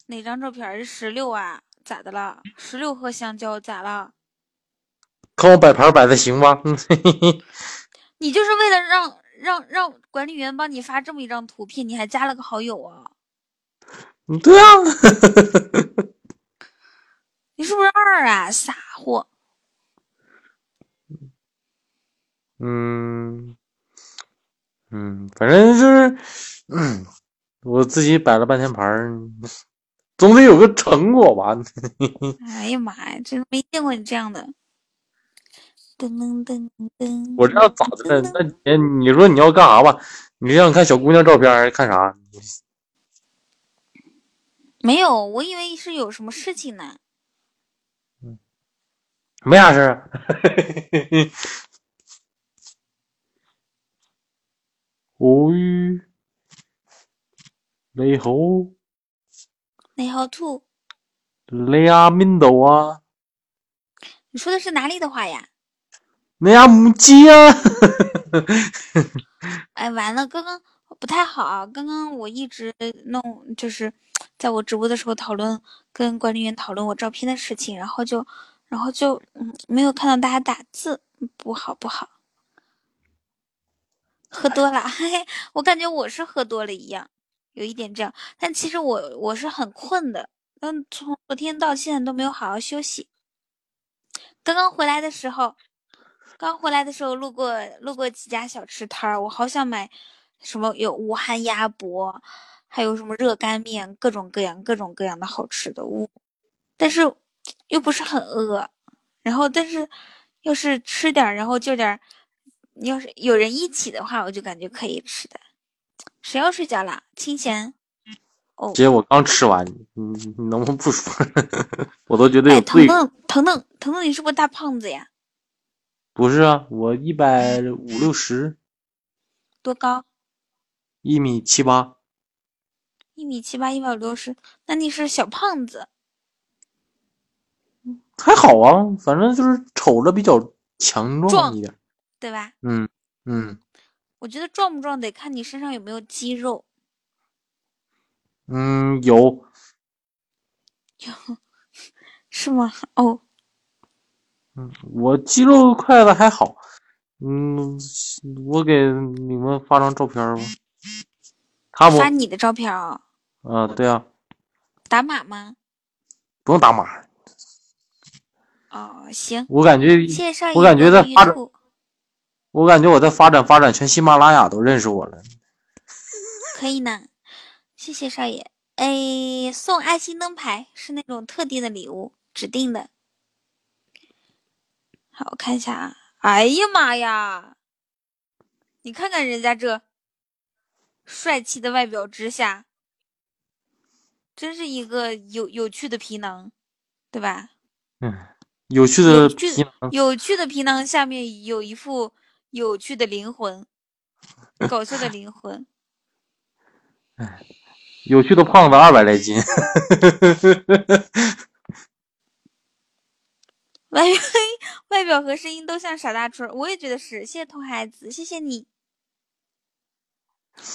哪张照片？是十六啊？咋的了？十六和香蕉咋了？看我摆盘摆的行吗？你就是为了让让让管理员帮你发这么一张图片，你还加了个好友啊？嗯，对啊，你是不是二啊？傻货。嗯嗯，反正就是，嗯，我自己摆了半天盘，总得有个成果吧？哎呀妈呀，真没见过你这样的。噔噔噔噔。我这样咋的了？那你，你说你要干啥吧？你想看小姑娘照片还是看啥？没有，我以为是有什么事情呢。嗯，没啥事儿。哦吁，你好。你好，兔。你阿明豆啊？你说的是哪里的话呀？你阿母鸡啊？哎，完了，刚刚不太好。刚刚我一直弄，就是。在我直播的时候讨论，跟管理员讨论我照片的事情，然后就，然后就，嗯，没有看到大家打字，不好不好。喝多了，嘿嘿，我感觉我是喝多了一样，有一点这样，但其实我我是很困的，嗯，从昨天到现在都没有好好休息。刚刚回来的时候，刚回来的时候路过路过几家小吃摊儿，我好想买什么有武汉鸭脖。还有什么热干面，各种各样、各种各样的好吃的，我，但是又不是很饿，然后但是要是吃点，然后就点，要是有人一起的话，我就感觉可以吃的。谁要睡觉啦？清闲。哦，姐，我刚吃完，你你能不能不说？我都觉得有罪。腾腾腾腾腾腾，你是不是大胖子呀？不是啊，我一百五六十。多高？一米七八。一米七八，一百五六十，那你是小胖子？还好啊，反正就是瞅着比较强壮一点，对吧？嗯嗯。我觉得壮不壮得看你身上有没有肌肉。嗯，有。有，是吗？哦。嗯，我肌肉块的还好。嗯，我给你们发张照片吧。他发你的照片啊？啊，对啊。打码吗？不用打码。哦，行。我感觉，我感觉在发展，我感觉我在发展发展，全喜马拉雅都认识我了。可以呢，谢谢少爷。哎，送爱心灯牌是那种特定的礼物，指定的。好，我看一下啊。哎呀妈呀！你看看人家这。帅气的外表之下，真是一个有有趣的皮囊，对吧？嗯，有趣的皮囊，有趣的皮囊下面有一副有趣的灵魂，搞笑的灵魂。哎，有趣的胖子二百来斤，外表外表和声音都像傻大春，我也觉得是。谢谢童孩子，谢谢你。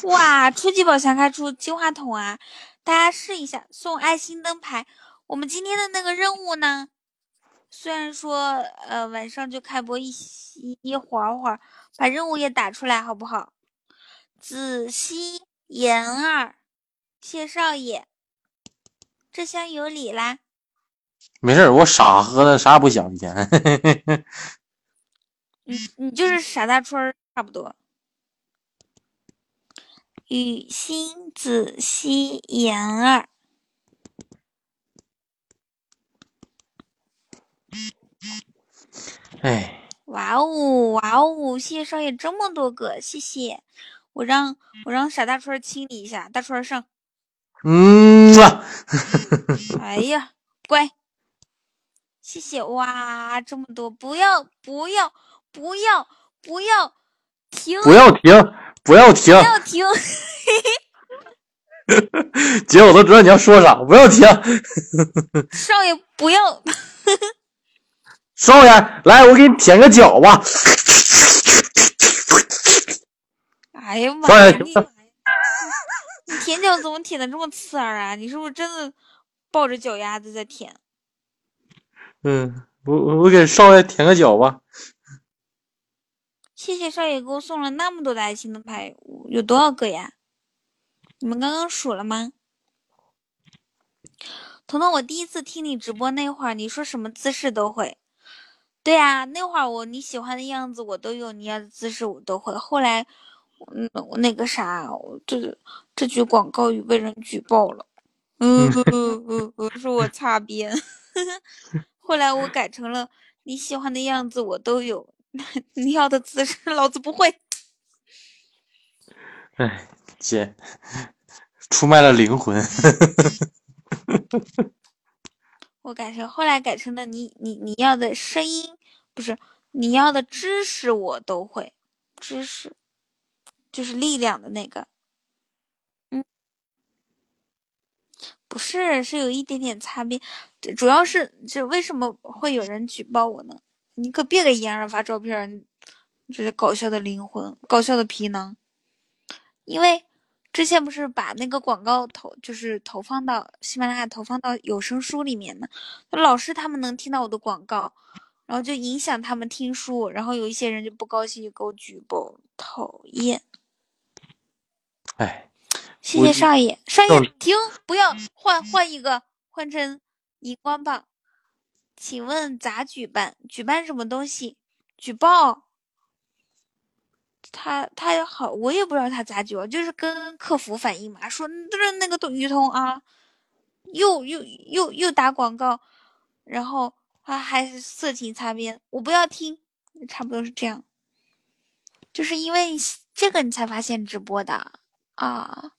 哇！初级宝箱开出金话筒啊！大家试一下送爱心灯牌。我们今天的那个任务呢？虽然说呃晚上就开播一一会儿会儿，把任务也打出来好不好？子熙言儿，谢少爷，这厢有礼啦。没事，我傻喝的，啥也不想。一天，你 你就是傻大春儿差不多。雨欣子熙言儿，哎，哇哦哇哦！谢谢少爷这么多个，谢谢。我让我让傻大川亲你一下，大川上。嗯啊，哎呀，乖，谢谢哇！这么多，不要不要不要不要停！不要停，不要停，不要停！姐，我都知道你要说啥，不要停。少爷不要，少爷，来，我给你舔个脚吧。哎呀妈呀！你你 舔脚怎么舔的这么刺耳啊？你是不是真的抱着脚丫子在舔？嗯，我我给少爷舔个脚吧。谢谢少爷给我送了那么多的爱心的牌，有多少个呀？你们刚刚数了吗？彤彤，我第一次听你直播那会儿，你说什么姿势都会。对呀、那会儿我你喜欢的样子我都有，你要的姿势我都会。后来，嗯，我那个啥，我这这句广告语被人举报了，嗯嗯嗯嗯，是我擦边。后来我改成了你喜欢的样子我都有，你要的姿势老子不会。哎，姐，出卖了灵魂。我改成后来改成了你你你要的声音不是你要的知识我都会，知识就是力量的那个，嗯，不是是有一点点擦边，主要是这为什么会有人举报我呢？你可别给妍儿发照片，这是搞笑的灵魂，搞笑的皮囊，因为。之前不是把那个广告投，就是投放到喜马拉雅投放到有声书里面的，老师他们能听到我的广告，然后就影响他们听书，然后有一些人就不高兴，就给我举报，讨厌。哎，谢谢少爷，少少爷停，不要换换一个，换成荧光棒。请问咋举办？举办什么东西？举报？他他也好，我也不知道他咋举报，就是跟客服反映嘛，说就是那个东于彤啊，又又又又打广告，然后他还是色情擦边，我不要听，差不多是这样。就是因为这个你才发现直播的啊？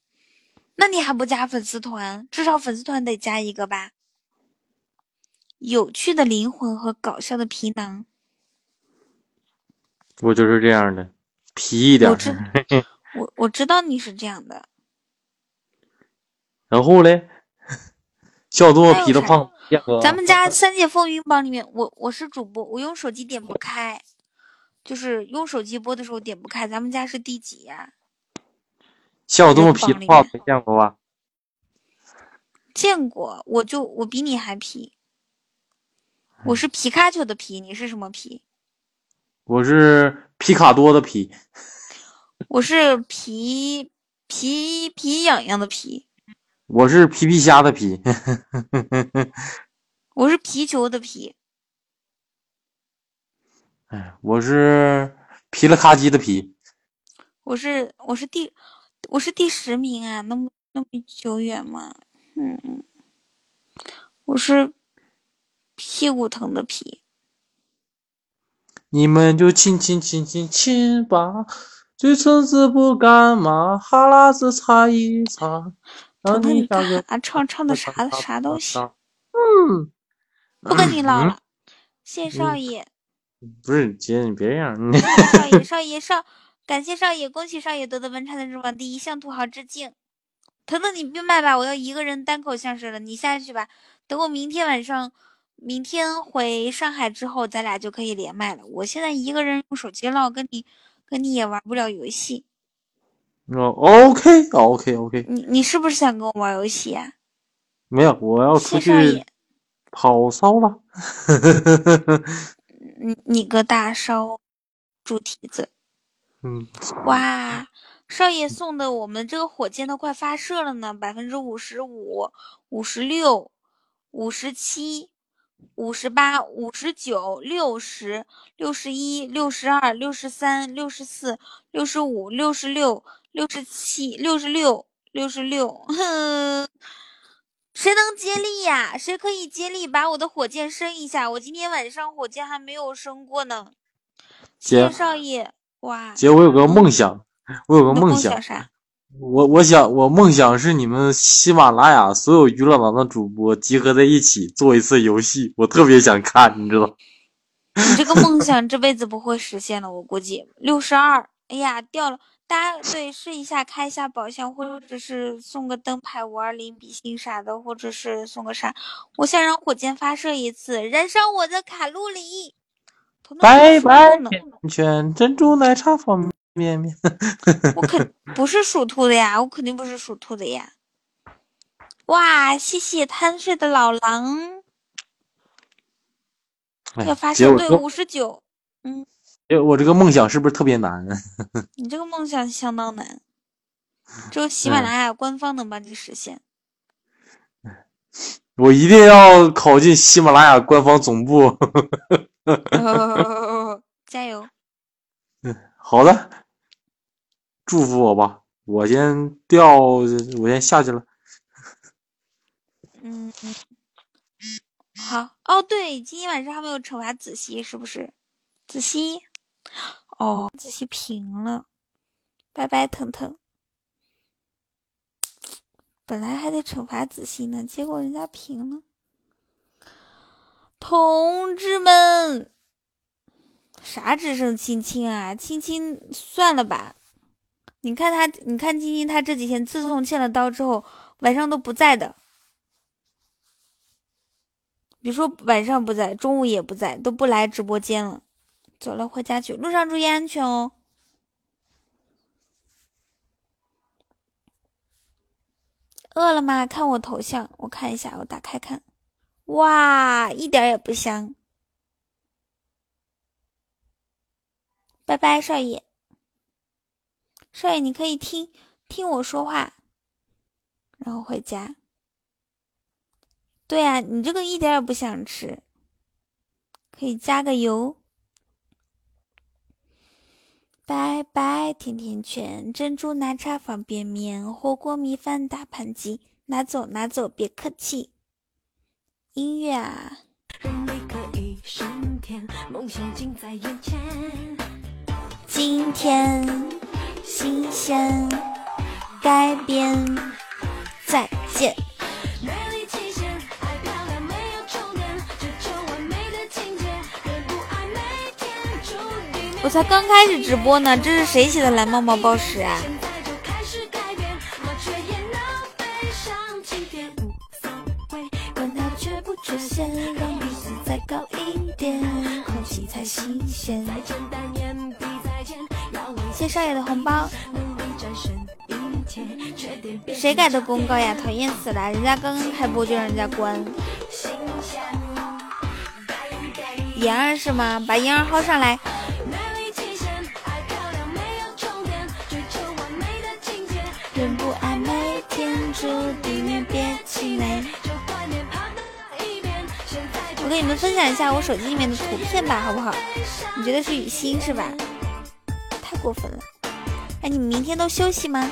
那你还不加粉丝团？至少粉丝团得加一个吧？有趣的灵魂和搞笑的皮囊，我就是这样的，皮一点。我知我我知道你是这样的。然后嘞，笑多皮的胖燕哥，咱们家三界风云榜里面，我我是主播，我用手机点不开，就是用手机播的时候点不开。咱们家是第几呀？像我这么皮的没见过吧？见过，我就我比你还皮。我是皮卡丘的皮，你是什么皮？我是皮卡多的皮，我是皮皮皮痒痒的皮，我是皮皮虾的皮，我是皮球的皮，哎，我是皮了咔叽的皮。我是我是第我是第十名啊，那么那么久远吗？嗯，我是屁股疼的皮。你们就亲亲亲亲亲吧，嘴唇子不干嘛，哈喇子擦一擦，让彤彤，你你像个干啥唱唱的啥啥东西？嗯，不跟你唠嗯了，谢谢少爷，不是姐，你别这样，少爷，少爷少，感谢少爷，恭喜少爷夺得文产的日榜第一，向土豪致敬。腾腾，你闭麦吧，我要一个人单口相声了，你下去吧。等我明天晚上，明天回上海之后，咱俩就可以连麦了。我现在一个人用手机唠，跟你跟你也玩不了游戏。哦，OK OK OK，你你是不是想跟我玩游戏啊？没有，我要出去跑骚了。你你个大骚猪蹄子！嗯，哇，少爷送的我们这个火箭都快发射了呢，百分之五十五、五十六、五十七、五十八、五十九、六十、六十一、六十二、六十三、六十四、六十五、六十六、六十七、六十六、六十六，哼，谁能接力呀？谁可以接力把我的火箭升一下？我今天晚上火箭还没有升过呢。姐少爷，哇！姐，我有个梦想，我有个梦想啥？我我想我梦想是你们喜马拉雅所有娱乐党的主播集合在一起做一次游戏，我特别想看，你知道？你这个梦 想这辈子不会实现了，我估计。六十二，哎呀，掉了！大家对试一下开一下宝箱，或者是送个灯牌五二零比心啥的，或者是送个啥？我想让火箭发射一次，燃烧我的卡路里。拜拜甜圈珍珠奶茶方便面。我肯不是属兔的呀，我肯定不是属兔的呀。哇，谢谢贪睡的老狼。要发射对五十九，嗯。哎，我这个梦想是不是特别难？你这个梦想相当难，只有喜马拉雅官方能帮你实现。我一定要考进喜马拉雅官方总部。加油！嗯，好的，祝福我吧。我先掉，我先下去了。嗯，好哦。对，今天晚上还没有惩罚子熙，是不是？子熙。哦，子熙平了，拜拜，腾腾。本来还得惩罚子熙呢，结果人家平了。同志们，啥只剩青青啊？青青算了吧。你看他，你看青青，他这几天自从欠了刀之后，晚上都不在的。比如说晚上不在，中午也不在，都不来直播间了。走了，回家去。路上注意安全哦。饿了吗？看我头像，我看一下，我打开看。哇，一点也不香。拜拜，少爷。少爷，你可以听听我说话，然后回家。对啊，你这个一点也不想吃，可以加个油。拜拜，甜甜圈、珍珠奶茶、方便面、火锅、米饭、大盘鸡，拿走拿走，别客气。音乐啊。今天新鲜改变，再见。我才刚开始直播呢，这是谁写的蓝猫猫报时啊？谢少爷的红包。谁改的公告呀？讨厌死了！人家刚刚开播就让人家关。妍儿是吗？把妍儿薅上来。人不爱美，天注地面别气馁。我给你们分享一下我手机里面的图片吧，好不好？你觉得是雨欣是吧？太过分了！哎，你们明天都休息吗？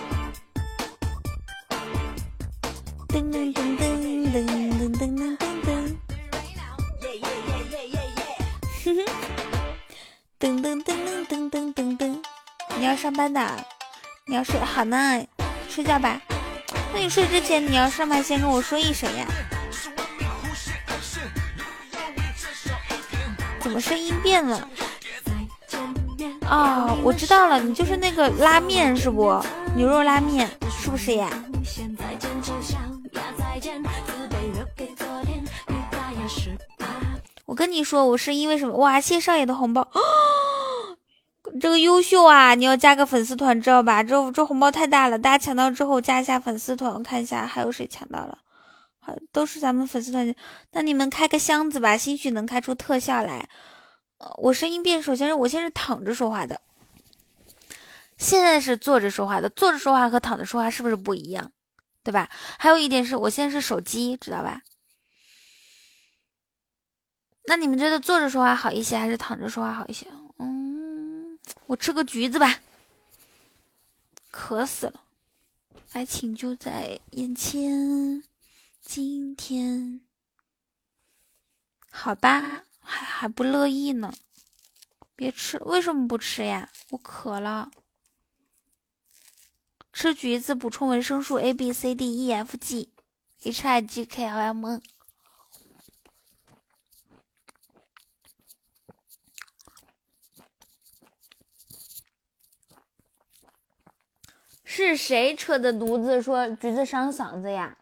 噔噔噔噔噔噔噔噔噔噔。哼哼。噔噔噔噔噔噔噔。你要上班的，你要睡好呢。睡觉吧，那你睡之前你要上麦先跟我说一声呀。怎么声音变了？哦，我知道了，你就是那个拉面是不？牛肉拉面是不是呀？我跟你说，我是因为什么？哇，谢少爷的红包。这个优秀啊！你要加个粉丝团，知道吧？这这红包太大了，大家抢到之后加一下粉丝团，我看一下还有谁抢到了。好，都是咱们粉丝团。那你们开个箱子吧，兴许能开出特效来。呃我声音变，首先是我先是躺着说话的，现在是坐着说话的。坐着说话和躺着说话是不是不一样？对吧？还有一点是我现在是手机，知道吧？那你们觉得坐着说话好一些，还是躺着说话好一些？嗯我吃个橘子吧，渴死了。爱情就在眼前，今天，好吧，还还不乐意呢。别吃，为什么不吃呀？我渴了。吃橘子补充维生素 A、B、C、D、E、F、G、H、I、G、K、L、M、N。是谁扯的犊子说橘子伤嗓子呀？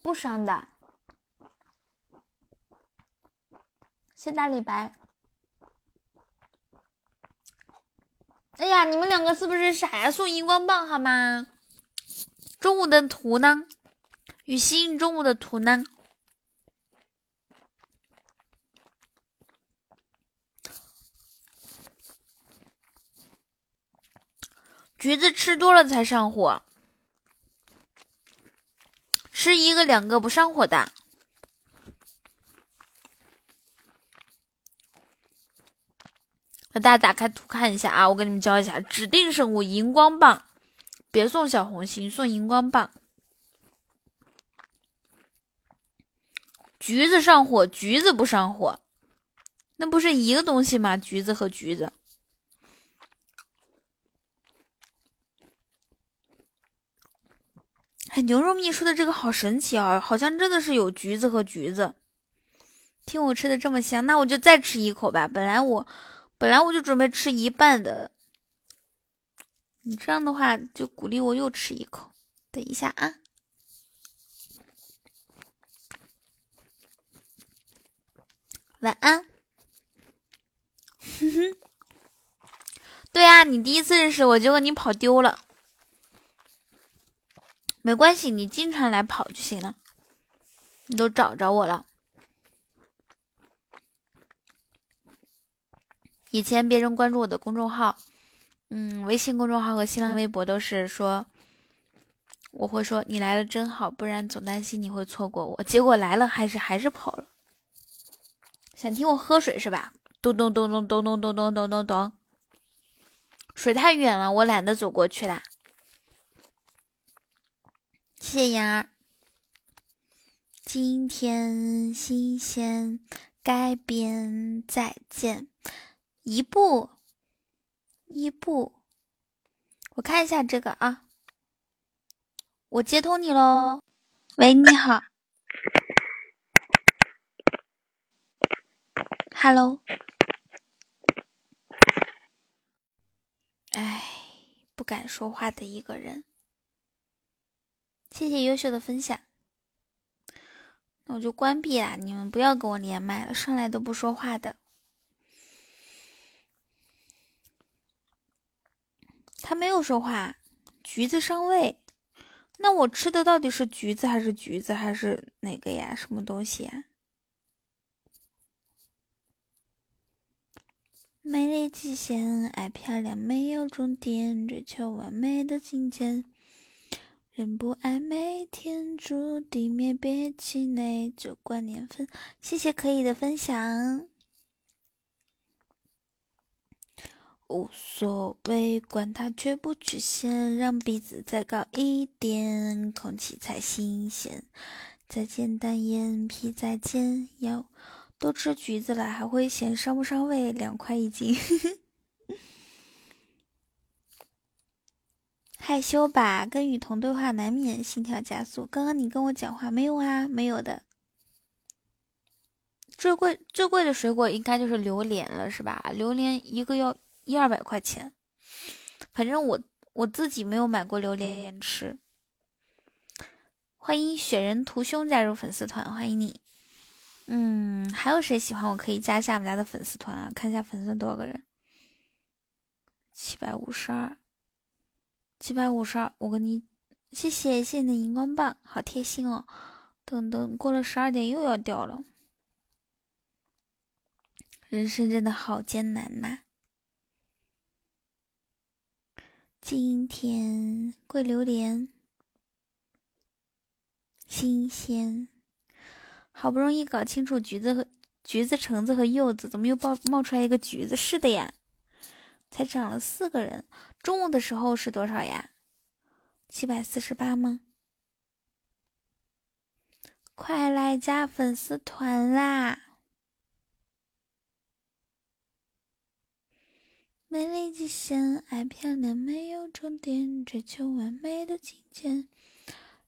不伤的。谢大李白。哎呀，你们两个是不是傻呀？送荧光棒好吗？中午的图呢？雨欣，中午的图呢？橘子吃多了才上火，吃一个两个不上火的。那大家打开图看一下啊，我给你们教一下，指定生物荧光棒，别送小红心，送荧光棒。橘子上火，橘子不上火，那不是一个东西吗？橘子和橘子。牛肉蜜说的这个好神奇啊，好像真的是有橘子和橘子。听我吃的这么香，那我就再吃一口吧。本来我，本来我就准备吃一半的。你这样的话就鼓励我又吃一口。等一下啊，晚安。哼哼，对呀，你第一次认识我，结果你跑丢了。没关系，你经常来跑就行了。你都找着我了。以前别人关注我的公众号，嗯，微信公众号和新浪微博都是说，我会说你来了真好，不然总担心你会错过我。结果来了还是还是跑了。想听我喝水是吧？咚咚咚咚咚咚咚咚咚咚咚。水太远了，我懒得走过去啦。谢谢妍儿。今天新鲜改编，再见。一步，一步。我看一下这个啊，我接通你喽。喂，你好。Hello。哎，不敢说话的一个人。谢谢优秀的分享，那我就关闭啦。你们不要跟我连麦了，上来都不说话的。他没有说话，橘子上位。那我吃的到底是橘子还是橘子还是哪个呀？什么东西呀？美丽极限，爱漂亮没有终点，追求完美的境界。人不爱美，天诛地灭，别气馁，就管年份。谢谢可以的分享，无所谓，管它缺不缺陷，让鼻子再高一点，空气才新鲜。再见单眼皮，再见腰，多吃橘子了还会嫌伤不伤胃？两块一斤。害羞吧，跟雨桐对话难免心跳加速。刚刚你跟我讲话没有啊？没有的。最贵最贵的水果应该就是榴莲了，是吧？榴莲一个要一二百块钱，反正我我自己没有买过榴莲吃。欢迎雪人图兄加入粉丝团，欢迎你。嗯，还有谁喜欢我可以加一下我们家的粉丝团啊？看一下粉丝多少个人，七百五十二。七百五十二，我给你，谢谢谢谢你的荧光棒，好贴心哦。等等，过了十二点又要掉了，人生真的好艰难呐。今天桂榴莲，新鲜，好不容易搞清楚橘子和橘子、橙子和柚子，怎么又爆冒出来一个橘子？是的呀，才涨了四个人。中午的时候是多少呀？七百四十八吗？快来加粉丝团啦！美丽极限，爱漂亮没有终点，追求完美的境界。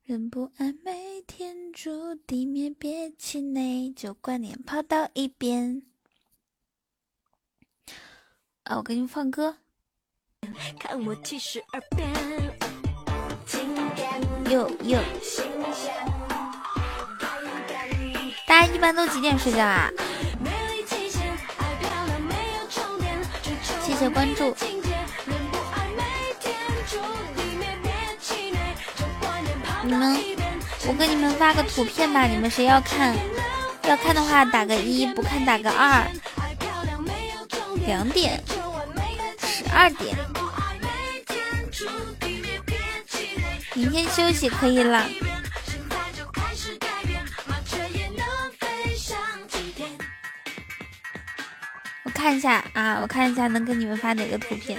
人不爱美，天诛地灭，别气馁，旧观念抛到一边。啊，我给你们放歌。哟哟，大家一般都几点睡觉啊？谢谢关注。你们，我给你们发个图片吧，你们谁要看？要看的话打个一，不看打个二。两点，十二点，明天休息可以了。我看一下啊，我看一下能给你们发哪个图片。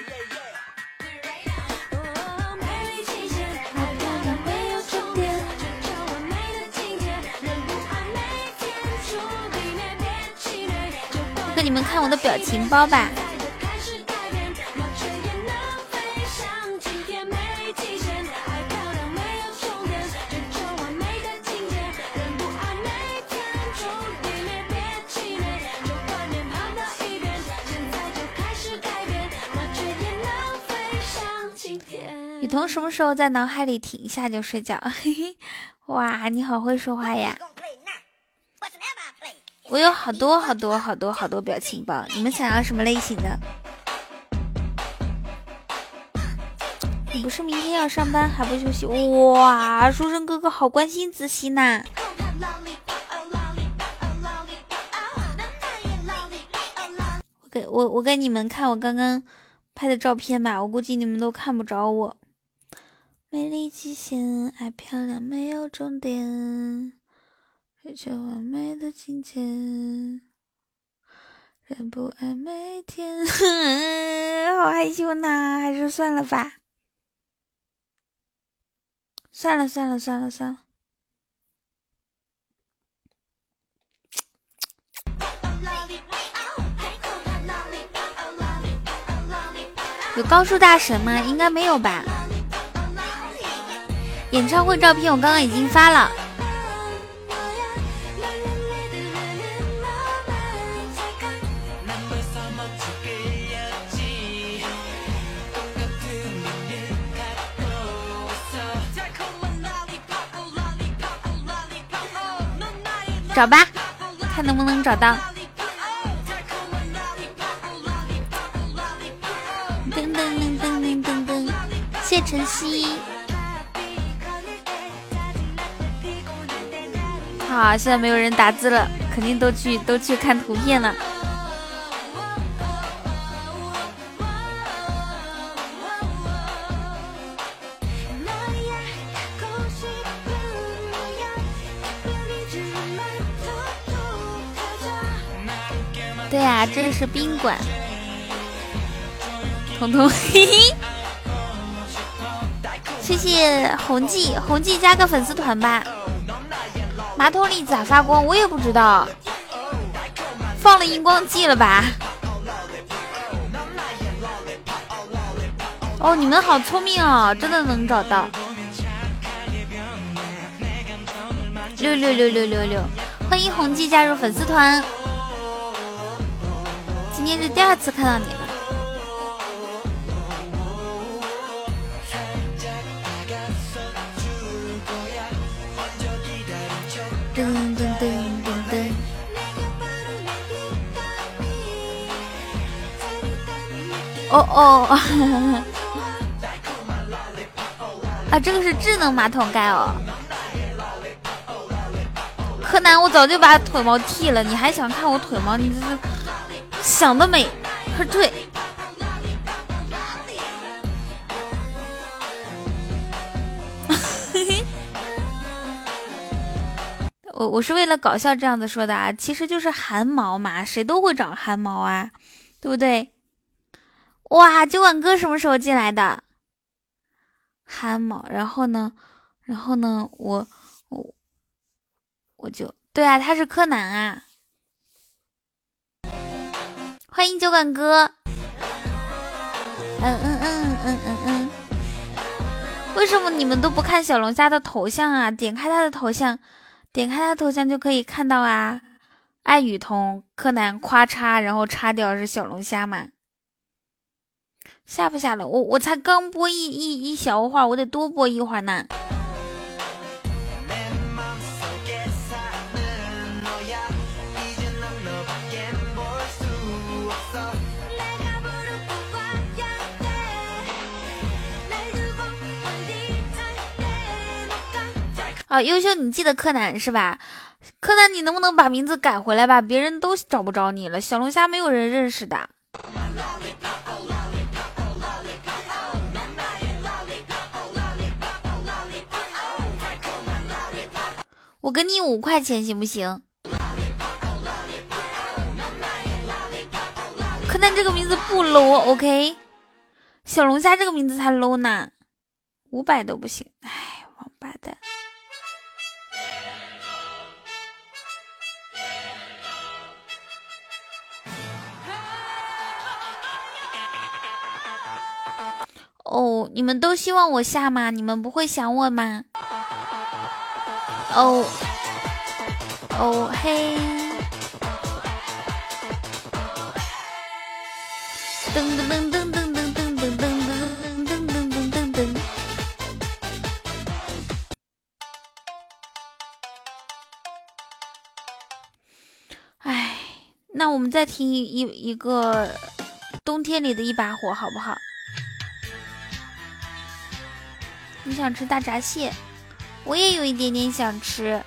给你们看我的表情包吧。什么时候在脑海里停一下就睡觉？嘿嘿，哇，你好会说话呀！我有好多好多好多好多表情包，你们想要什么类型的？你不是明天要上班还不休息？哇，书生哥哥好关心子熙呐！我给我我给你们看我刚刚拍的照片吧，我估计你们都看不着我。美丽极限，爱漂亮没有终点。追求完美的境界，人不爱每天，好害羞呢，还是算了吧。算了算了算了算了。有高数大神吗？应该没有吧。演唱会照片我刚刚已经发了。找吧，看能不能找到。噔噔噔噔噔噔噔，谢晨曦。好，现在没有人打字了，肯定都去都去看图片了。对呀，这里是宾馆。彤彤，嘿嘿，谢谢红记，红记加个粉丝团吧。马桶里咋发光？我也不知道，放了荧光剂了吧？哦，你们好聪明哦，真的能找到。六六六六六六，欢迎红记加入粉丝团。今天是第二次看到你哦，啊，这个是智能马桶盖哦。柯南，我早就把腿毛剃了，你还想看我腿毛？你这是。想得美，快退！嘿 嘿我我是为了搞笑这样子说的啊，其实就是汗毛嘛，谁都会长汗毛啊，对不对？哇，酒馆哥什么时候进来的？憨毛，然后呢，然后呢，我我我就对啊，他是柯南啊。欢迎酒馆哥。嗯嗯嗯嗯嗯嗯。为什么你们都不看小龙虾的头像啊？点开他的头像，点开他头像就可以看到啊。爱雨桐、柯南，夸嚓，然后叉掉是小龙虾嘛？下不下了？我我才刚播一一一小会儿，我得多播一会儿呢。啊，优秀，你记得柯南是吧？柯南，你能不能把名字改回来吧？别人都找不着你了。小龙虾没有人认识的。我给你五块钱行不行？柯南这个名字不 low，OK？小龙虾这个名字才 low 呢，五百都不行。哎，王八蛋！哦，你们都希望我下吗？你们不会想我吗？哦哦嘿！噔噔噔噔噔噔噔噔噔噔噔噔噔噔！哎，那我们再听一一个冬天里的一把火，好不好？你想吃大闸蟹，我也有一点点想吃。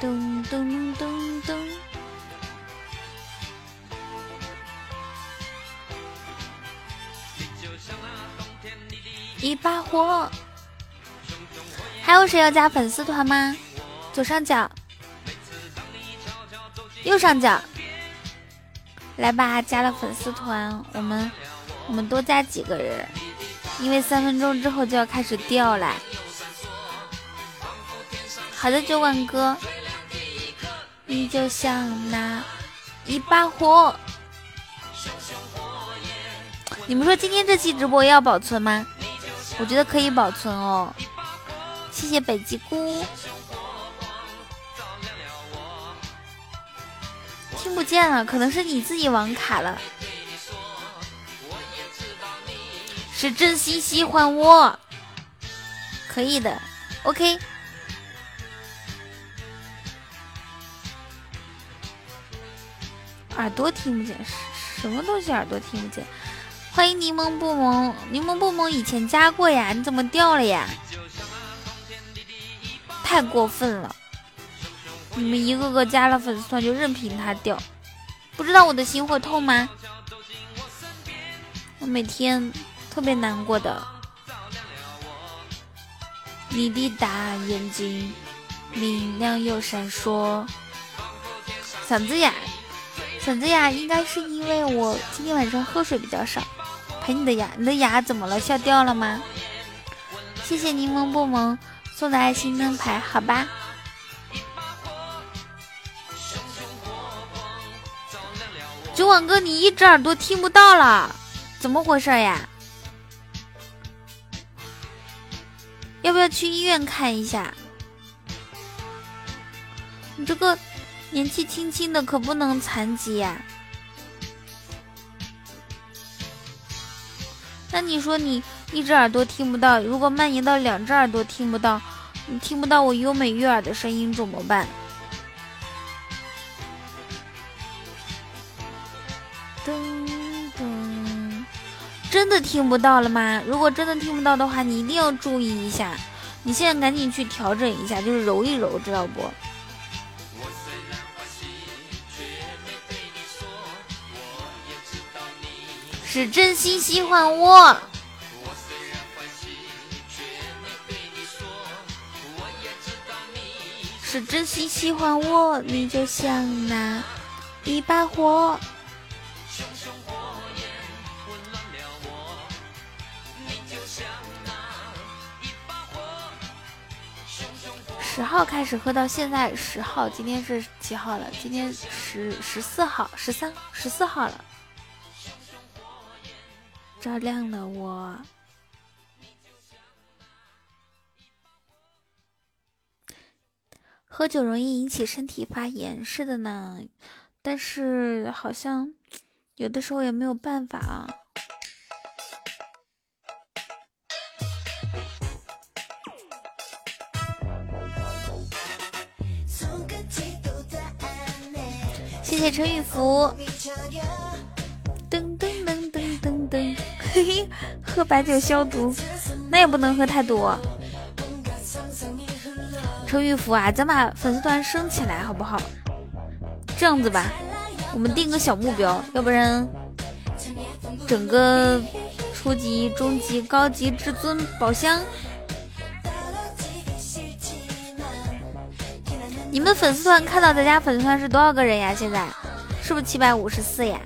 咚咚咚咚，一把火。还有谁要加粉丝团吗？左上角，右上角，来吧！加了粉丝团，我们我们多加几个人。因为三分钟之后就要开始掉了。好的，酒馆哥，你就像那一把火。你们说今天这期直播要保存吗？我觉得可以保存哦。谢谢北极菇。听不见了，可能是你自己网卡了。是真心喜欢我，可以的，OK。耳朵听不见，什么东西耳朵听不见？欢迎柠檬不萌，柠檬不萌以前加过呀，你怎么掉了呀？太过分了！你们一个个加了粉丝团就任凭他掉，不知道我的心会痛吗？我每天。特别难过的，你的大眼睛明亮又闪烁，嗓子哑，嗓子哑应该是因为我今天晚上喝水比较少。陪你的牙，你的牙怎么了？笑掉了吗？谢谢柠檬不萌送的爱心灯牌，好吧。九网哥，你一只耳朵听不到了，怎么回事呀？要不要去医院看一下？你这个年纪轻轻的可不能残疾呀。那你说你一只耳朵听不到，如果蔓延到两只耳朵听不到，你听不到我优美悦耳的声音怎么办？噔噔。真的听不到了吗？如果真的听不到的话，你一定要注意一下。你现在赶紧去调整一下，就是揉一揉，知道不？是真心喜欢我。是真心喜欢我，你就像那一把火。十号开始喝到现在十号，今天是几号了？今天十十四号、十三、十四号了。照亮了我。喝酒容易引起身体发炎，是的呢，但是好像有的时候也没有办法啊。谢谢陈雨福。喝白酒消毒，那也不能喝太多。陈玉福啊，咱把粉丝团升起来好不好？这样子吧，我们定个小目标，要不然整个初级、中级、高级、至尊宝箱。你们粉丝团看到咱家粉丝团是多少个人呀？现在是不是七百五十四呀？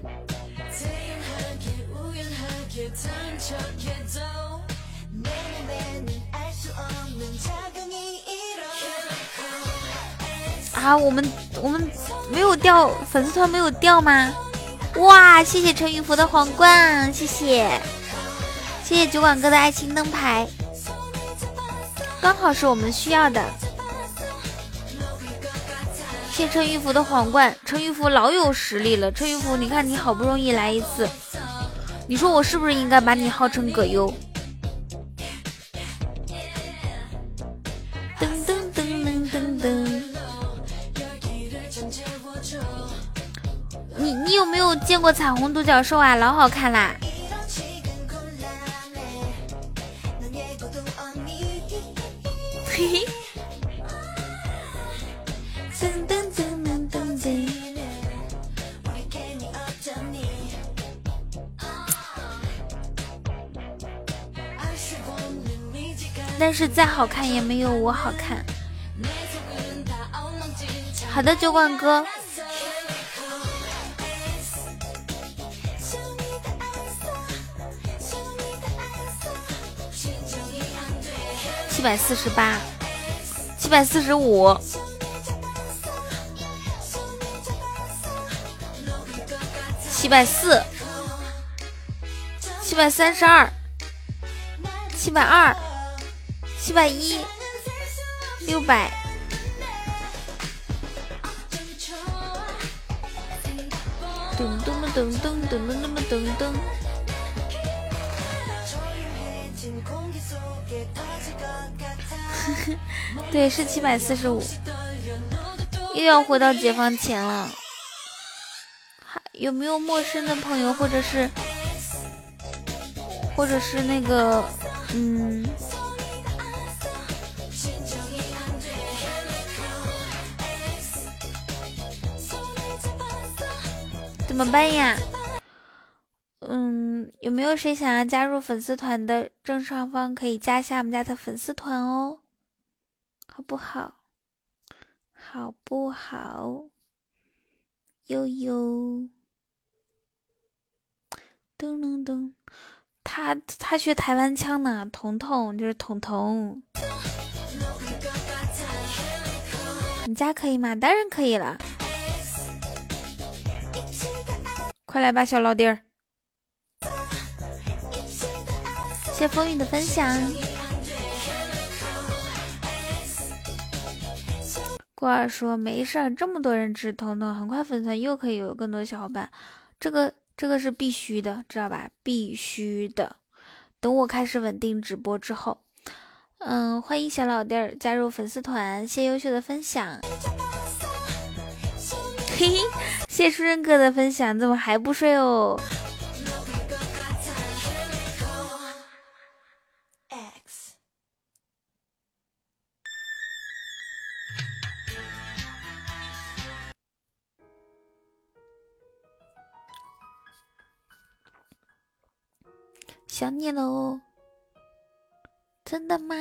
啊，我们我们没有掉粉丝团没有掉吗？哇，谢谢陈玉福的皇冠，谢谢，谢谢酒馆哥的爱情灯牌，刚好是我们需要的。谢陈玉福的皇冠，陈玉福老有实力了。陈玉福，你看你好不容易来一次，你说我是不是应该把你号称葛优？噔噔噔噔噔噔。你你有没有见过彩虹独角兽啊？老好看啦！再好看也没有我好看。好的，酒馆哥。七百四十八，七百四十五，七百四，七百三十二，七百二。七百一，六百，噔噔噔噔噔噔噔噔噔。对，是七百四十五，又要回到解放前了。还有没有陌生的朋友，或者是，或者是那个，嗯。怎么办呀？嗯，有没有谁想要加入粉丝团的？正上方可以加一下我们家的粉丝团哦，好不好？好不好？悠悠，噔噔噔，他他学台湾腔呢，彤彤就是彤彤，你家可以吗？当然可以了。快来吧，小老弟儿！谢风雨的分享。郭二说：“没事儿，这么多人支持彤彤，很快粉丝团又可以有更多小伙伴。这个这个是必须的，知道吧？必须的。等我开始稳定直播之后，嗯，欢迎小老弟儿加入粉丝团。谢优秀的分享。”嘿嘿，谢书生哥的分享，怎么还不睡哦？想你了哦，真的吗？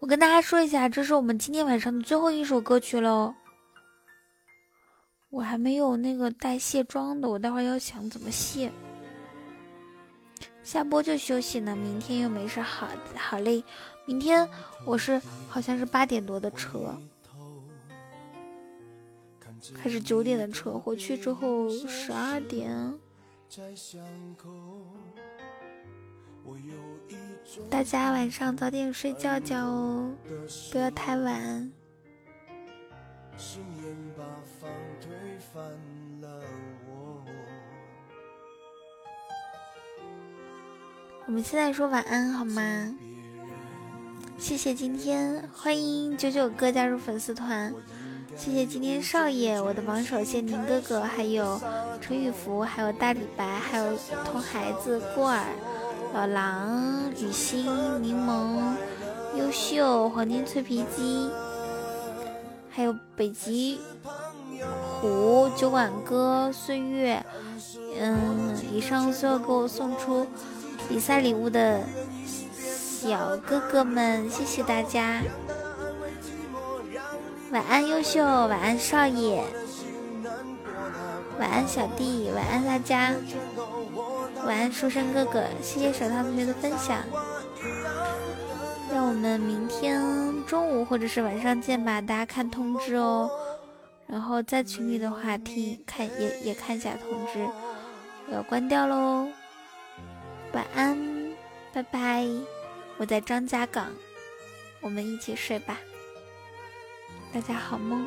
我跟大家说一下，这是我们今天晚上的最后一首歌曲喽。我还没有那个带卸妆的，我待会儿要想怎么卸。下播就休息呢，明天又没事，好好嘞。明天我是好像是八点多的车，还是九点的车？回去之后十二点。大家晚上早点睡觉觉哦，不要太晚。我们现在说晚安好吗？谢谢今天，欢迎九九哥加入粉丝团。谢谢今天少爷，我的榜首谢宁哥哥，还有陈雨福，还有大李白，还有童孩子过儿，老狼雨欣柠檬优秀黄金脆皮鸡，还有北极虎酒馆哥岁月，嗯，以上所有给我送出。比赛礼物的小哥哥们，谢谢大家！晚安，优秀，晚安，少爷，晚安，小弟，晚安，大家，晚安，书生哥哥，谢谢手套同学的分享。让我们明天中午或者是晚上见吧，大家看通知哦。然后在群里的话，听看也也看一下通知。我要关掉喽。晚安，拜拜！我在张家港，我们一起睡吧。大家好梦。